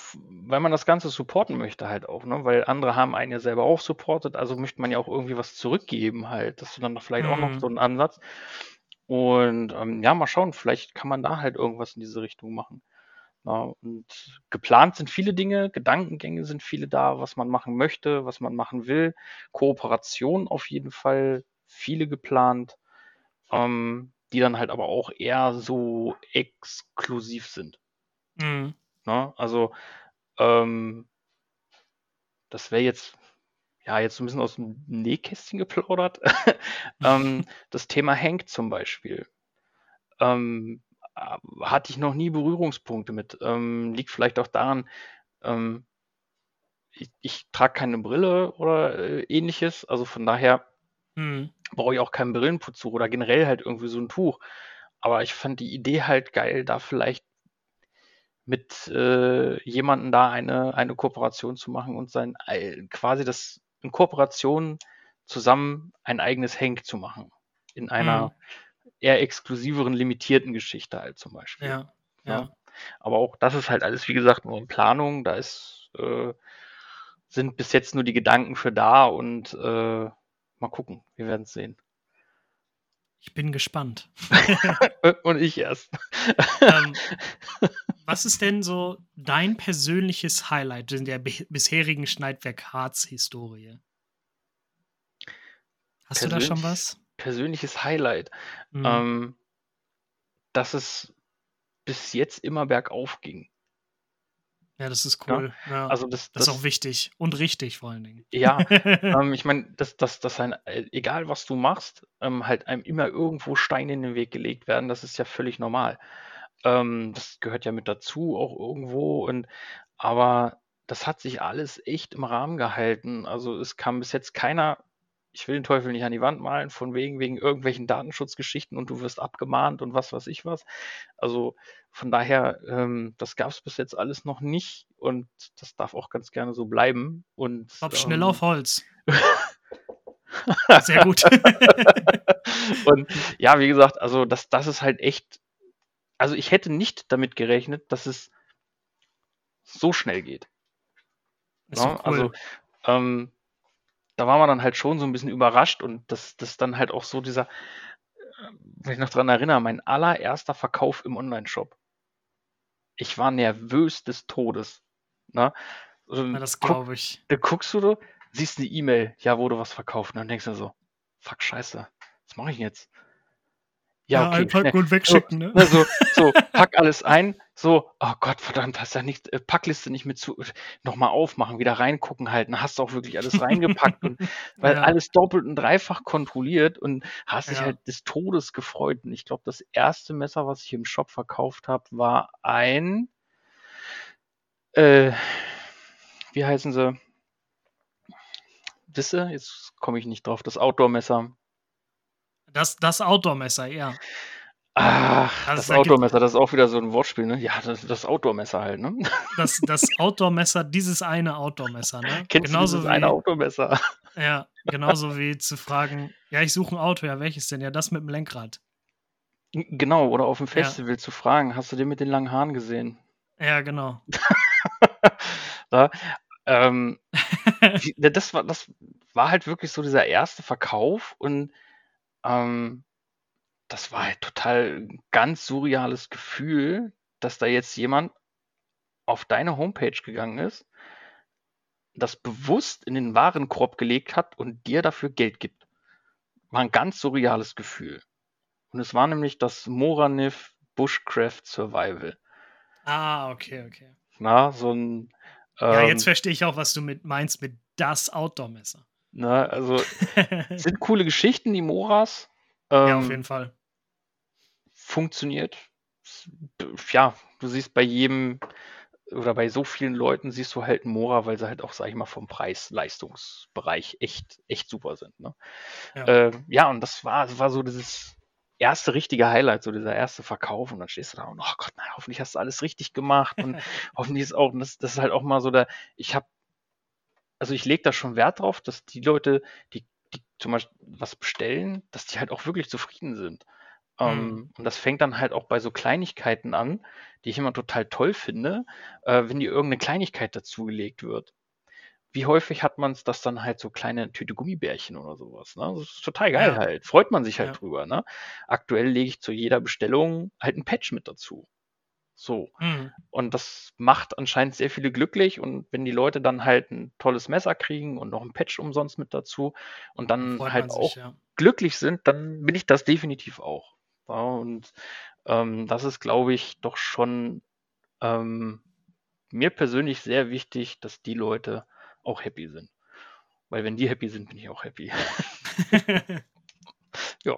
weil man das Ganze supporten möchte halt auch, ne? Weil andere haben einen ja selber auch supportet, also möchte man ja auch irgendwie was zurückgeben halt. Das ist dann vielleicht auch noch mhm. so ein Ansatz. Und ähm, ja, mal schauen, vielleicht kann man da halt irgendwas in diese Richtung machen. Und geplant sind viele Dinge, Gedankengänge sind viele da, was man machen möchte, was man machen will. Kooperation auf jeden Fall, viele geplant, ähm, die dann halt aber auch eher so exklusiv sind. Mhm. Ne? Also, ähm, das wäre jetzt, ja, jetzt so ein bisschen aus dem Nähkästchen geplaudert. [LAUGHS] ähm, [LAUGHS] das Thema Hank zum Beispiel. Ähm, äh, hatte ich noch nie Berührungspunkte mit. Ähm, liegt vielleicht auch daran, ähm, ich, ich trage keine Brille oder äh, ähnliches. Also von daher mhm. brauche ich auch kein Brillenputztuch oder generell halt irgendwie so ein Tuch. Aber ich fand die Idee halt geil, da vielleicht mit äh, jemandem da eine, eine Kooperation zu machen und sein quasi das in Kooperation zusammen ein eigenes Hank zu machen. In einer mhm. Eher exklusiveren, limitierten Geschichte halt zum Beispiel. Ja, ja. ja. Aber auch das ist halt alles, wie gesagt, nur in Planung. Da ist, äh, sind bis jetzt nur die Gedanken für da und äh, mal gucken, wir werden es sehen. Ich bin gespannt. [LAUGHS] Und ich erst. [LAUGHS] ähm, [LAUGHS] was ist denn so dein persönliches Highlight in der bisherigen Schneidwerk Harz-Historie? Hast Persönlich, du da schon was? Persönliches Highlight. Mhm. Ähm, dass es bis jetzt immer bergauf ging. Ja, das ist cool. Ja, ja. Also das, das, das, ist auch wichtig und richtig vor allen Dingen. Ja, [LAUGHS] ähm, ich meine, dass das, das ein, äh, egal was du machst, ähm, halt einem immer irgendwo Steine in den Weg gelegt werden, das ist ja völlig normal. Ähm, das gehört ja mit dazu auch irgendwo und aber das hat sich alles echt im Rahmen gehalten. Also es kam bis jetzt keiner ich will den Teufel nicht an die Wand malen, von wegen, wegen irgendwelchen Datenschutzgeschichten und du wirst abgemahnt und was weiß ich was. Also von daher, ähm, das gab es bis jetzt alles noch nicht und das darf auch ganz gerne so bleiben. Und, ich glaube, schnell ähm, auf Holz. [LAUGHS] Sehr gut. [LAUGHS] und ja, wie gesagt, also das, das ist halt echt, also ich hätte nicht damit gerechnet, dass es so schnell geht. Ja, so cool. Also ähm, da war man dann halt schon so ein bisschen überrascht und das, das dann halt auch so dieser, äh, wenn ich noch dran erinnere, mein allererster Verkauf im Online-Shop. Ich war nervös des Todes. Ne? Also, ja, das glaube ich. Da guckst du, siehst eine E-Mail, ja, wurde was verkauft, und dann denkst du so, fuck, scheiße, was mache ich jetzt? Ja, okay. Einpacken und wegschicken, so, ne? So, so, [LAUGHS] pack alles ein, so, oh Gott, verdammt, hast ja nicht, äh, Packliste nicht mit zu, nochmal aufmachen, wieder reingucken halten, hast du auch wirklich alles reingepackt und [LAUGHS] weil ja. alles doppelt und dreifach kontrolliert und hast dich halt des Todes gefreut. Und ich glaube, das erste Messer, was ich im Shop verkauft habe, war ein, äh, wie heißen sie? Wisse, jetzt komme ich nicht drauf, das Outdoor-Messer. Das, das Outdoor-Messer, ja. Ach, also das Outdoor-Messer, das ist auch wieder so ein Wortspiel, ne? Ja, das, das Outdoor-Messer halt, ne? Das, das Outdoor-Messer, dieses eine Outdoor-Messer, ne? [LAUGHS] Kennst genauso du dieses wie, eine Outdoor-Messer? [LAUGHS] Ja, genauso wie zu fragen, ja, ich suche ein Auto, ja, welches denn? Ja, das mit dem Lenkrad. Genau, oder auf dem Festival ja. zu fragen, hast du den mit den langen Haaren gesehen? Ja, genau. [LAUGHS] da, ähm, das, war, das war halt wirklich so dieser erste Verkauf und ähm, das war halt total ganz surreales Gefühl, dass da jetzt jemand auf deine Homepage gegangen ist, das bewusst in den Warenkorb gelegt hat und dir dafür Geld gibt. War ein ganz surreales Gefühl. Und es war nämlich das Moranif Bushcraft Survival. Ah, okay, okay. Na, so ein. Ähm, ja, jetzt ähm verstehe ich auch, was du mit meinst mit das Outdoor-Messer. Ne, also [LAUGHS] sind coole Geschichten, die Moras. Ähm, ja, auf jeden Fall. Funktioniert. Ja, du siehst bei jedem oder bei so vielen Leuten siehst du halt Mora, weil sie halt auch, sag ich mal, vom Preis-Leistungsbereich echt, echt super sind. Ne? Ja. Äh, ja, und das war, das war so dieses erste richtige Highlight, so dieser erste Verkauf. Und dann stehst du da und, oh Gott, nein, hoffentlich hast du alles richtig gemacht. Und [LAUGHS] hoffentlich ist auch, das, das ist halt auch mal so der, ich habe, also ich lege da schon Wert drauf, dass die Leute, die, die zum Beispiel was bestellen, dass die halt auch wirklich zufrieden sind. Ähm, mhm. Und das fängt dann halt auch bei so Kleinigkeiten an, die ich immer total toll finde, äh, wenn dir irgendeine Kleinigkeit dazugelegt wird. Wie häufig hat man es, dass dann halt so kleine Tüte Gummibärchen oder sowas, ne? Das ist total geil ja. halt. Freut man sich halt ja. drüber, ne? Aktuell lege ich zu jeder Bestellung halt ein Patch mit dazu. So. Mhm. Und das macht anscheinend sehr viele glücklich. Und wenn die Leute dann halt ein tolles Messer kriegen und noch ein Patch umsonst mit dazu und dann Freut halt auch ja. glücklich sind, dann bin ich das definitiv auch. Ja, und ähm, das ist, glaube ich, doch schon ähm, mir persönlich sehr wichtig, dass die Leute auch happy sind. Weil wenn die happy sind, bin ich auch happy. [LAUGHS] ja.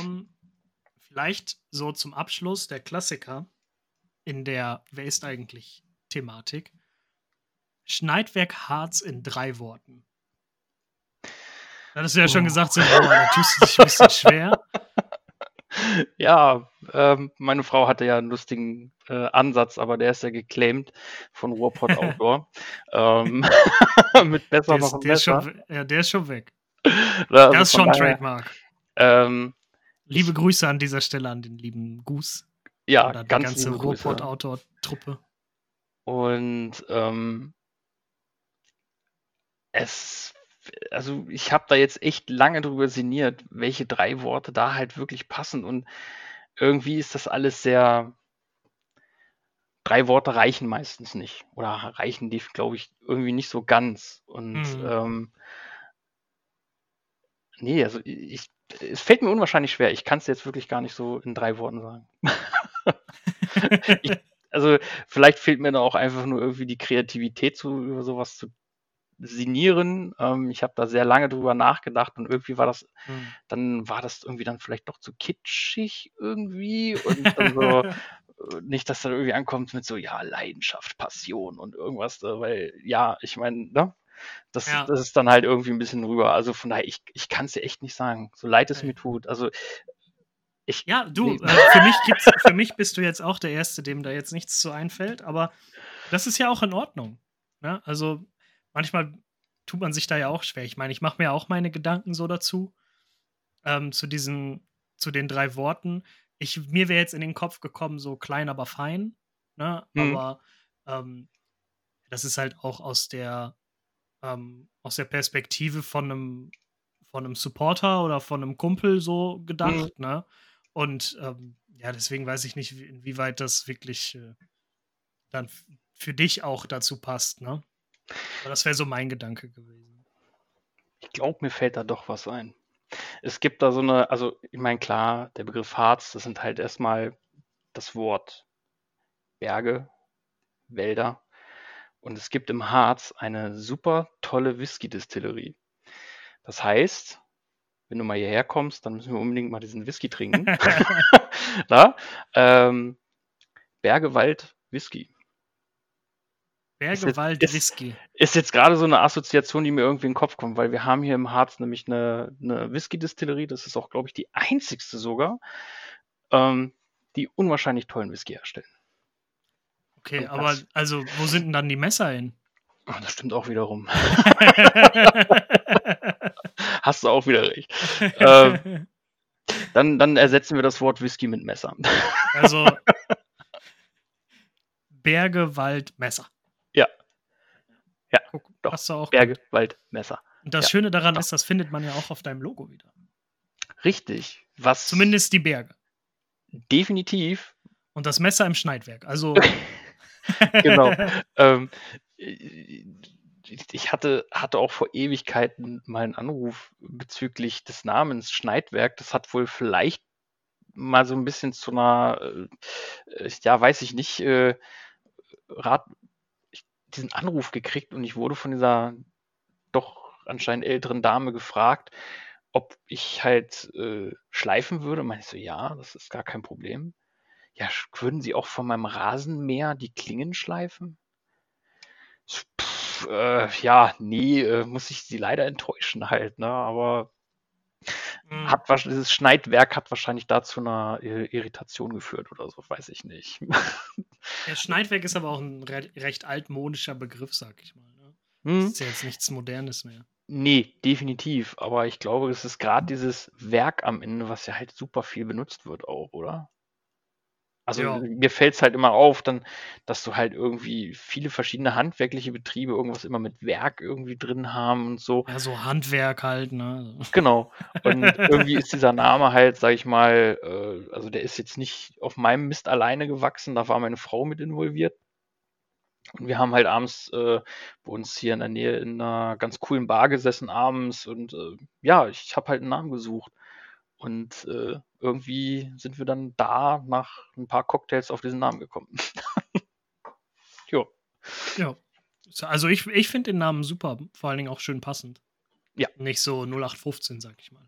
Um, ähm, vielleicht so zum Abschluss der Klassiker in der Wer ist eigentlich Thematik. Schneidwerk Harz in drei Worten. Da hast du ja oh. schon gesagt, so, boah, da tust du dich ein bisschen [LAUGHS] schwer. Ja, ähm, meine Frau hatte ja einen lustigen äh, Ansatz, aber der ist ja geclaimed von Ruhrpott [LAUGHS] Outdoor. ähm, [LAUGHS] mit besser der noch ist, der besser. Ist schon, ja, der ist schon weg. Also das ist schon ein Trademark. Ähm, liebe Grüße an dieser Stelle an den lieben Goose. Ja, oder ganz die ganze Ruhrpott Outdoor Truppe. Und ähm, es also ich habe da jetzt echt lange drüber sinniert, welche drei Worte da halt wirklich passen. Und irgendwie ist das alles sehr. Drei Worte reichen meistens nicht. Oder reichen die, glaube ich, irgendwie nicht so ganz. Und mhm. ähm, nee, also ich, es fällt mir unwahrscheinlich schwer. Ich kann es jetzt wirklich gar nicht so in drei Worten sagen. [LAUGHS] [LAUGHS] ich, also vielleicht fehlt mir da auch einfach nur irgendwie die Kreativität, zu, über sowas zu sinnieren. Ähm, ich habe da sehr lange drüber nachgedacht und irgendwie war das, mhm. dann war das irgendwie dann vielleicht doch zu kitschig irgendwie und [LAUGHS] dann so, äh, nicht, dass da irgendwie ankommt mit so, ja, Leidenschaft, Passion und irgendwas, äh, weil, ja, ich meine, ne? Das, ja. das ist dann halt irgendwie ein bisschen rüber. Also von daher, ich, ich kann es dir echt nicht sagen, so leid es okay. mir tut. Also ich, ja, du, nee. äh, für, mich gibt's, für mich bist du jetzt auch der Erste, dem da jetzt nichts zu einfällt, aber das ist ja auch in Ordnung. Ne? Also manchmal tut man sich da ja auch schwer. Ich meine, ich mache mir auch meine Gedanken so dazu, ähm, zu diesen, zu den drei Worten. Ich, mir wäre jetzt in den Kopf gekommen, so klein, aber fein. Ne? Mhm. Aber ähm, das ist halt auch aus der, ähm, aus der Perspektive von einem, von einem Supporter oder von einem Kumpel so gedacht. Mhm. Ne? Und ähm, ja, deswegen weiß ich nicht, inwieweit das wirklich äh, dann für dich auch dazu passt. Ne? Aber das wäre so mein Gedanke gewesen. Ich glaube, mir fällt da doch was ein. Es gibt da so eine, also ich meine, klar, der Begriff Harz, das sind halt erstmal das Wort Berge, Wälder. Und es gibt im Harz eine super tolle Whisky-Distillerie. Das heißt, wenn du mal hierher kommst, dann müssen wir unbedingt mal diesen Whisky trinken. [LAUGHS] [LAUGHS] Na? Ähm, Bergewald Whisky. Bergewald ist, Whisky. Ist jetzt gerade so eine Assoziation, die mir irgendwie in den Kopf kommt, weil wir haben hier im Harz nämlich eine, eine Whisky-Distillerie, das ist auch, glaube ich, die einzigste sogar, ähm, die unwahrscheinlich tollen Whisky herstellen. Okay, aber also, wo sind denn dann die Messer hin? Oh, das stimmt auch wiederum. [LAUGHS] [LAUGHS] Hast du auch wieder recht. [LAUGHS] ähm, dann, dann ersetzen wir das Wort Whisky mit Messer. [LAUGHS] also Berge, Wald, Messer. Ja. Ja, Guck, doch. Hast du auch Berge, gut. Wald, Messer. Und das ja, Schöne daran doch. ist, das findet man ja auch auf deinem Logo wieder. Richtig. Was Zumindest die Berge. Definitiv. Und das Messer im Schneidwerk. Also. genau. ähm, ich hatte, hatte auch vor Ewigkeiten mal einen Anruf bezüglich des Namens Schneidwerk. Das hat wohl vielleicht mal so ein bisschen zu einer, äh, ja, weiß ich nicht, äh, Rat, diesen Anruf gekriegt und ich wurde von dieser doch anscheinend älteren Dame gefragt, ob ich halt äh, schleifen würde. Und meinte ich so, ja, das ist gar kein Problem. ja, würden sie auch von meinem Rasenmäher die Klingen schleifen? Pff, äh, ja, nee, äh, muss ich sie leider enttäuschen halt, ne? Aber mhm. hat dieses Schneidwerk hat wahrscheinlich dazu einer Irritation geführt oder so, weiß ich nicht. Ja, Schneidwerk ist aber auch ein re recht altmodischer Begriff, sag ich mal. Ne? Mhm. Das ist ja jetzt nichts Modernes mehr. Nee, definitiv. Aber ich glaube, es ist gerade dieses Werk am Ende, was ja halt super viel benutzt wird auch, oder? Also ja. mir fällt es halt immer auf, dann, dass du halt irgendwie viele verschiedene handwerkliche Betriebe irgendwas immer mit Werk irgendwie drin haben und so. Ja, so Handwerk halt, ne? Genau. Und [LAUGHS] irgendwie ist dieser Name halt, sag ich mal, äh, also der ist jetzt nicht auf meinem Mist alleine gewachsen, da war meine Frau mit involviert. Und wir haben halt abends äh, bei uns hier in der Nähe in einer ganz coolen Bar gesessen abends und äh, ja, ich habe halt einen Namen gesucht. Und äh, irgendwie sind wir dann da nach ein paar Cocktails auf diesen Namen gekommen. [LAUGHS] jo. Ja. Also ich, ich finde den Namen super, vor allen Dingen auch schön passend. Ja. Nicht so 0815, sag ich mal.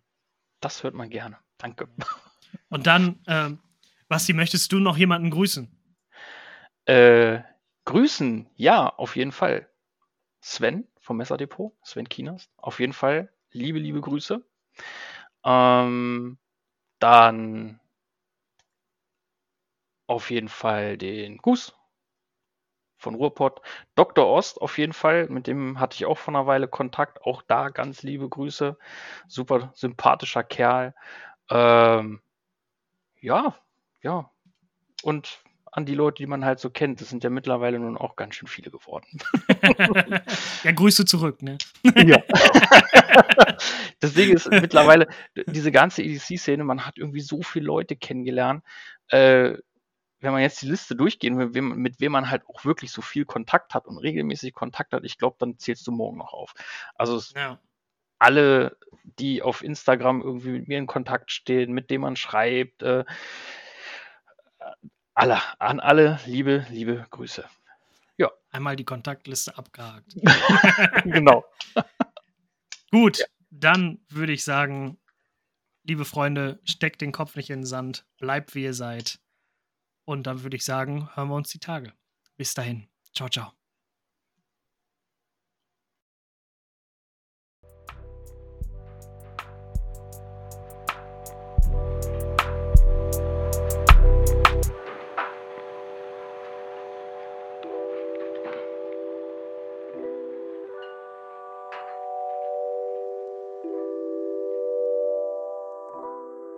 Das hört man gerne. Danke. [LAUGHS] Und dann, ähm, Basti, möchtest du noch jemanden grüßen? Äh, grüßen, ja, auf jeden Fall. Sven vom Messerdepot, Sven Kinas, auf jeden Fall liebe, liebe Grüße. Ähm, dann auf jeden Fall den Gus von Ruhrpott. Dr. Ost auf jeden Fall, mit dem hatte ich auch vor einer Weile Kontakt. Auch da ganz liebe Grüße. Super sympathischer Kerl. Ähm, ja, ja. Und an die Leute, die man halt so kennt. Das sind ja mittlerweile nun auch ganz schön viele geworden. [LAUGHS] ja, Grüße zurück, ne? ja. [LAUGHS] Deswegen ist [LAUGHS] mittlerweile diese ganze EDC-Szene, man hat irgendwie so viele Leute kennengelernt. Äh, wenn man jetzt die Liste durchgehen will, mit wem man halt auch wirklich so viel Kontakt hat und regelmäßig Kontakt hat, ich glaube, dann zählst du morgen noch auf. Also ja. alle, die auf Instagram irgendwie mit mir in Kontakt stehen, mit denen man schreibt, äh, alle, an alle liebe, liebe Grüße. Ja. Einmal die Kontaktliste abgehakt. [LAUGHS] [LAUGHS] genau. Gut, ja. Dann würde ich sagen, liebe Freunde, steckt den Kopf nicht in den Sand, bleibt wie ihr seid. Und dann würde ich sagen, hören wir uns die Tage. Bis dahin. Ciao, ciao.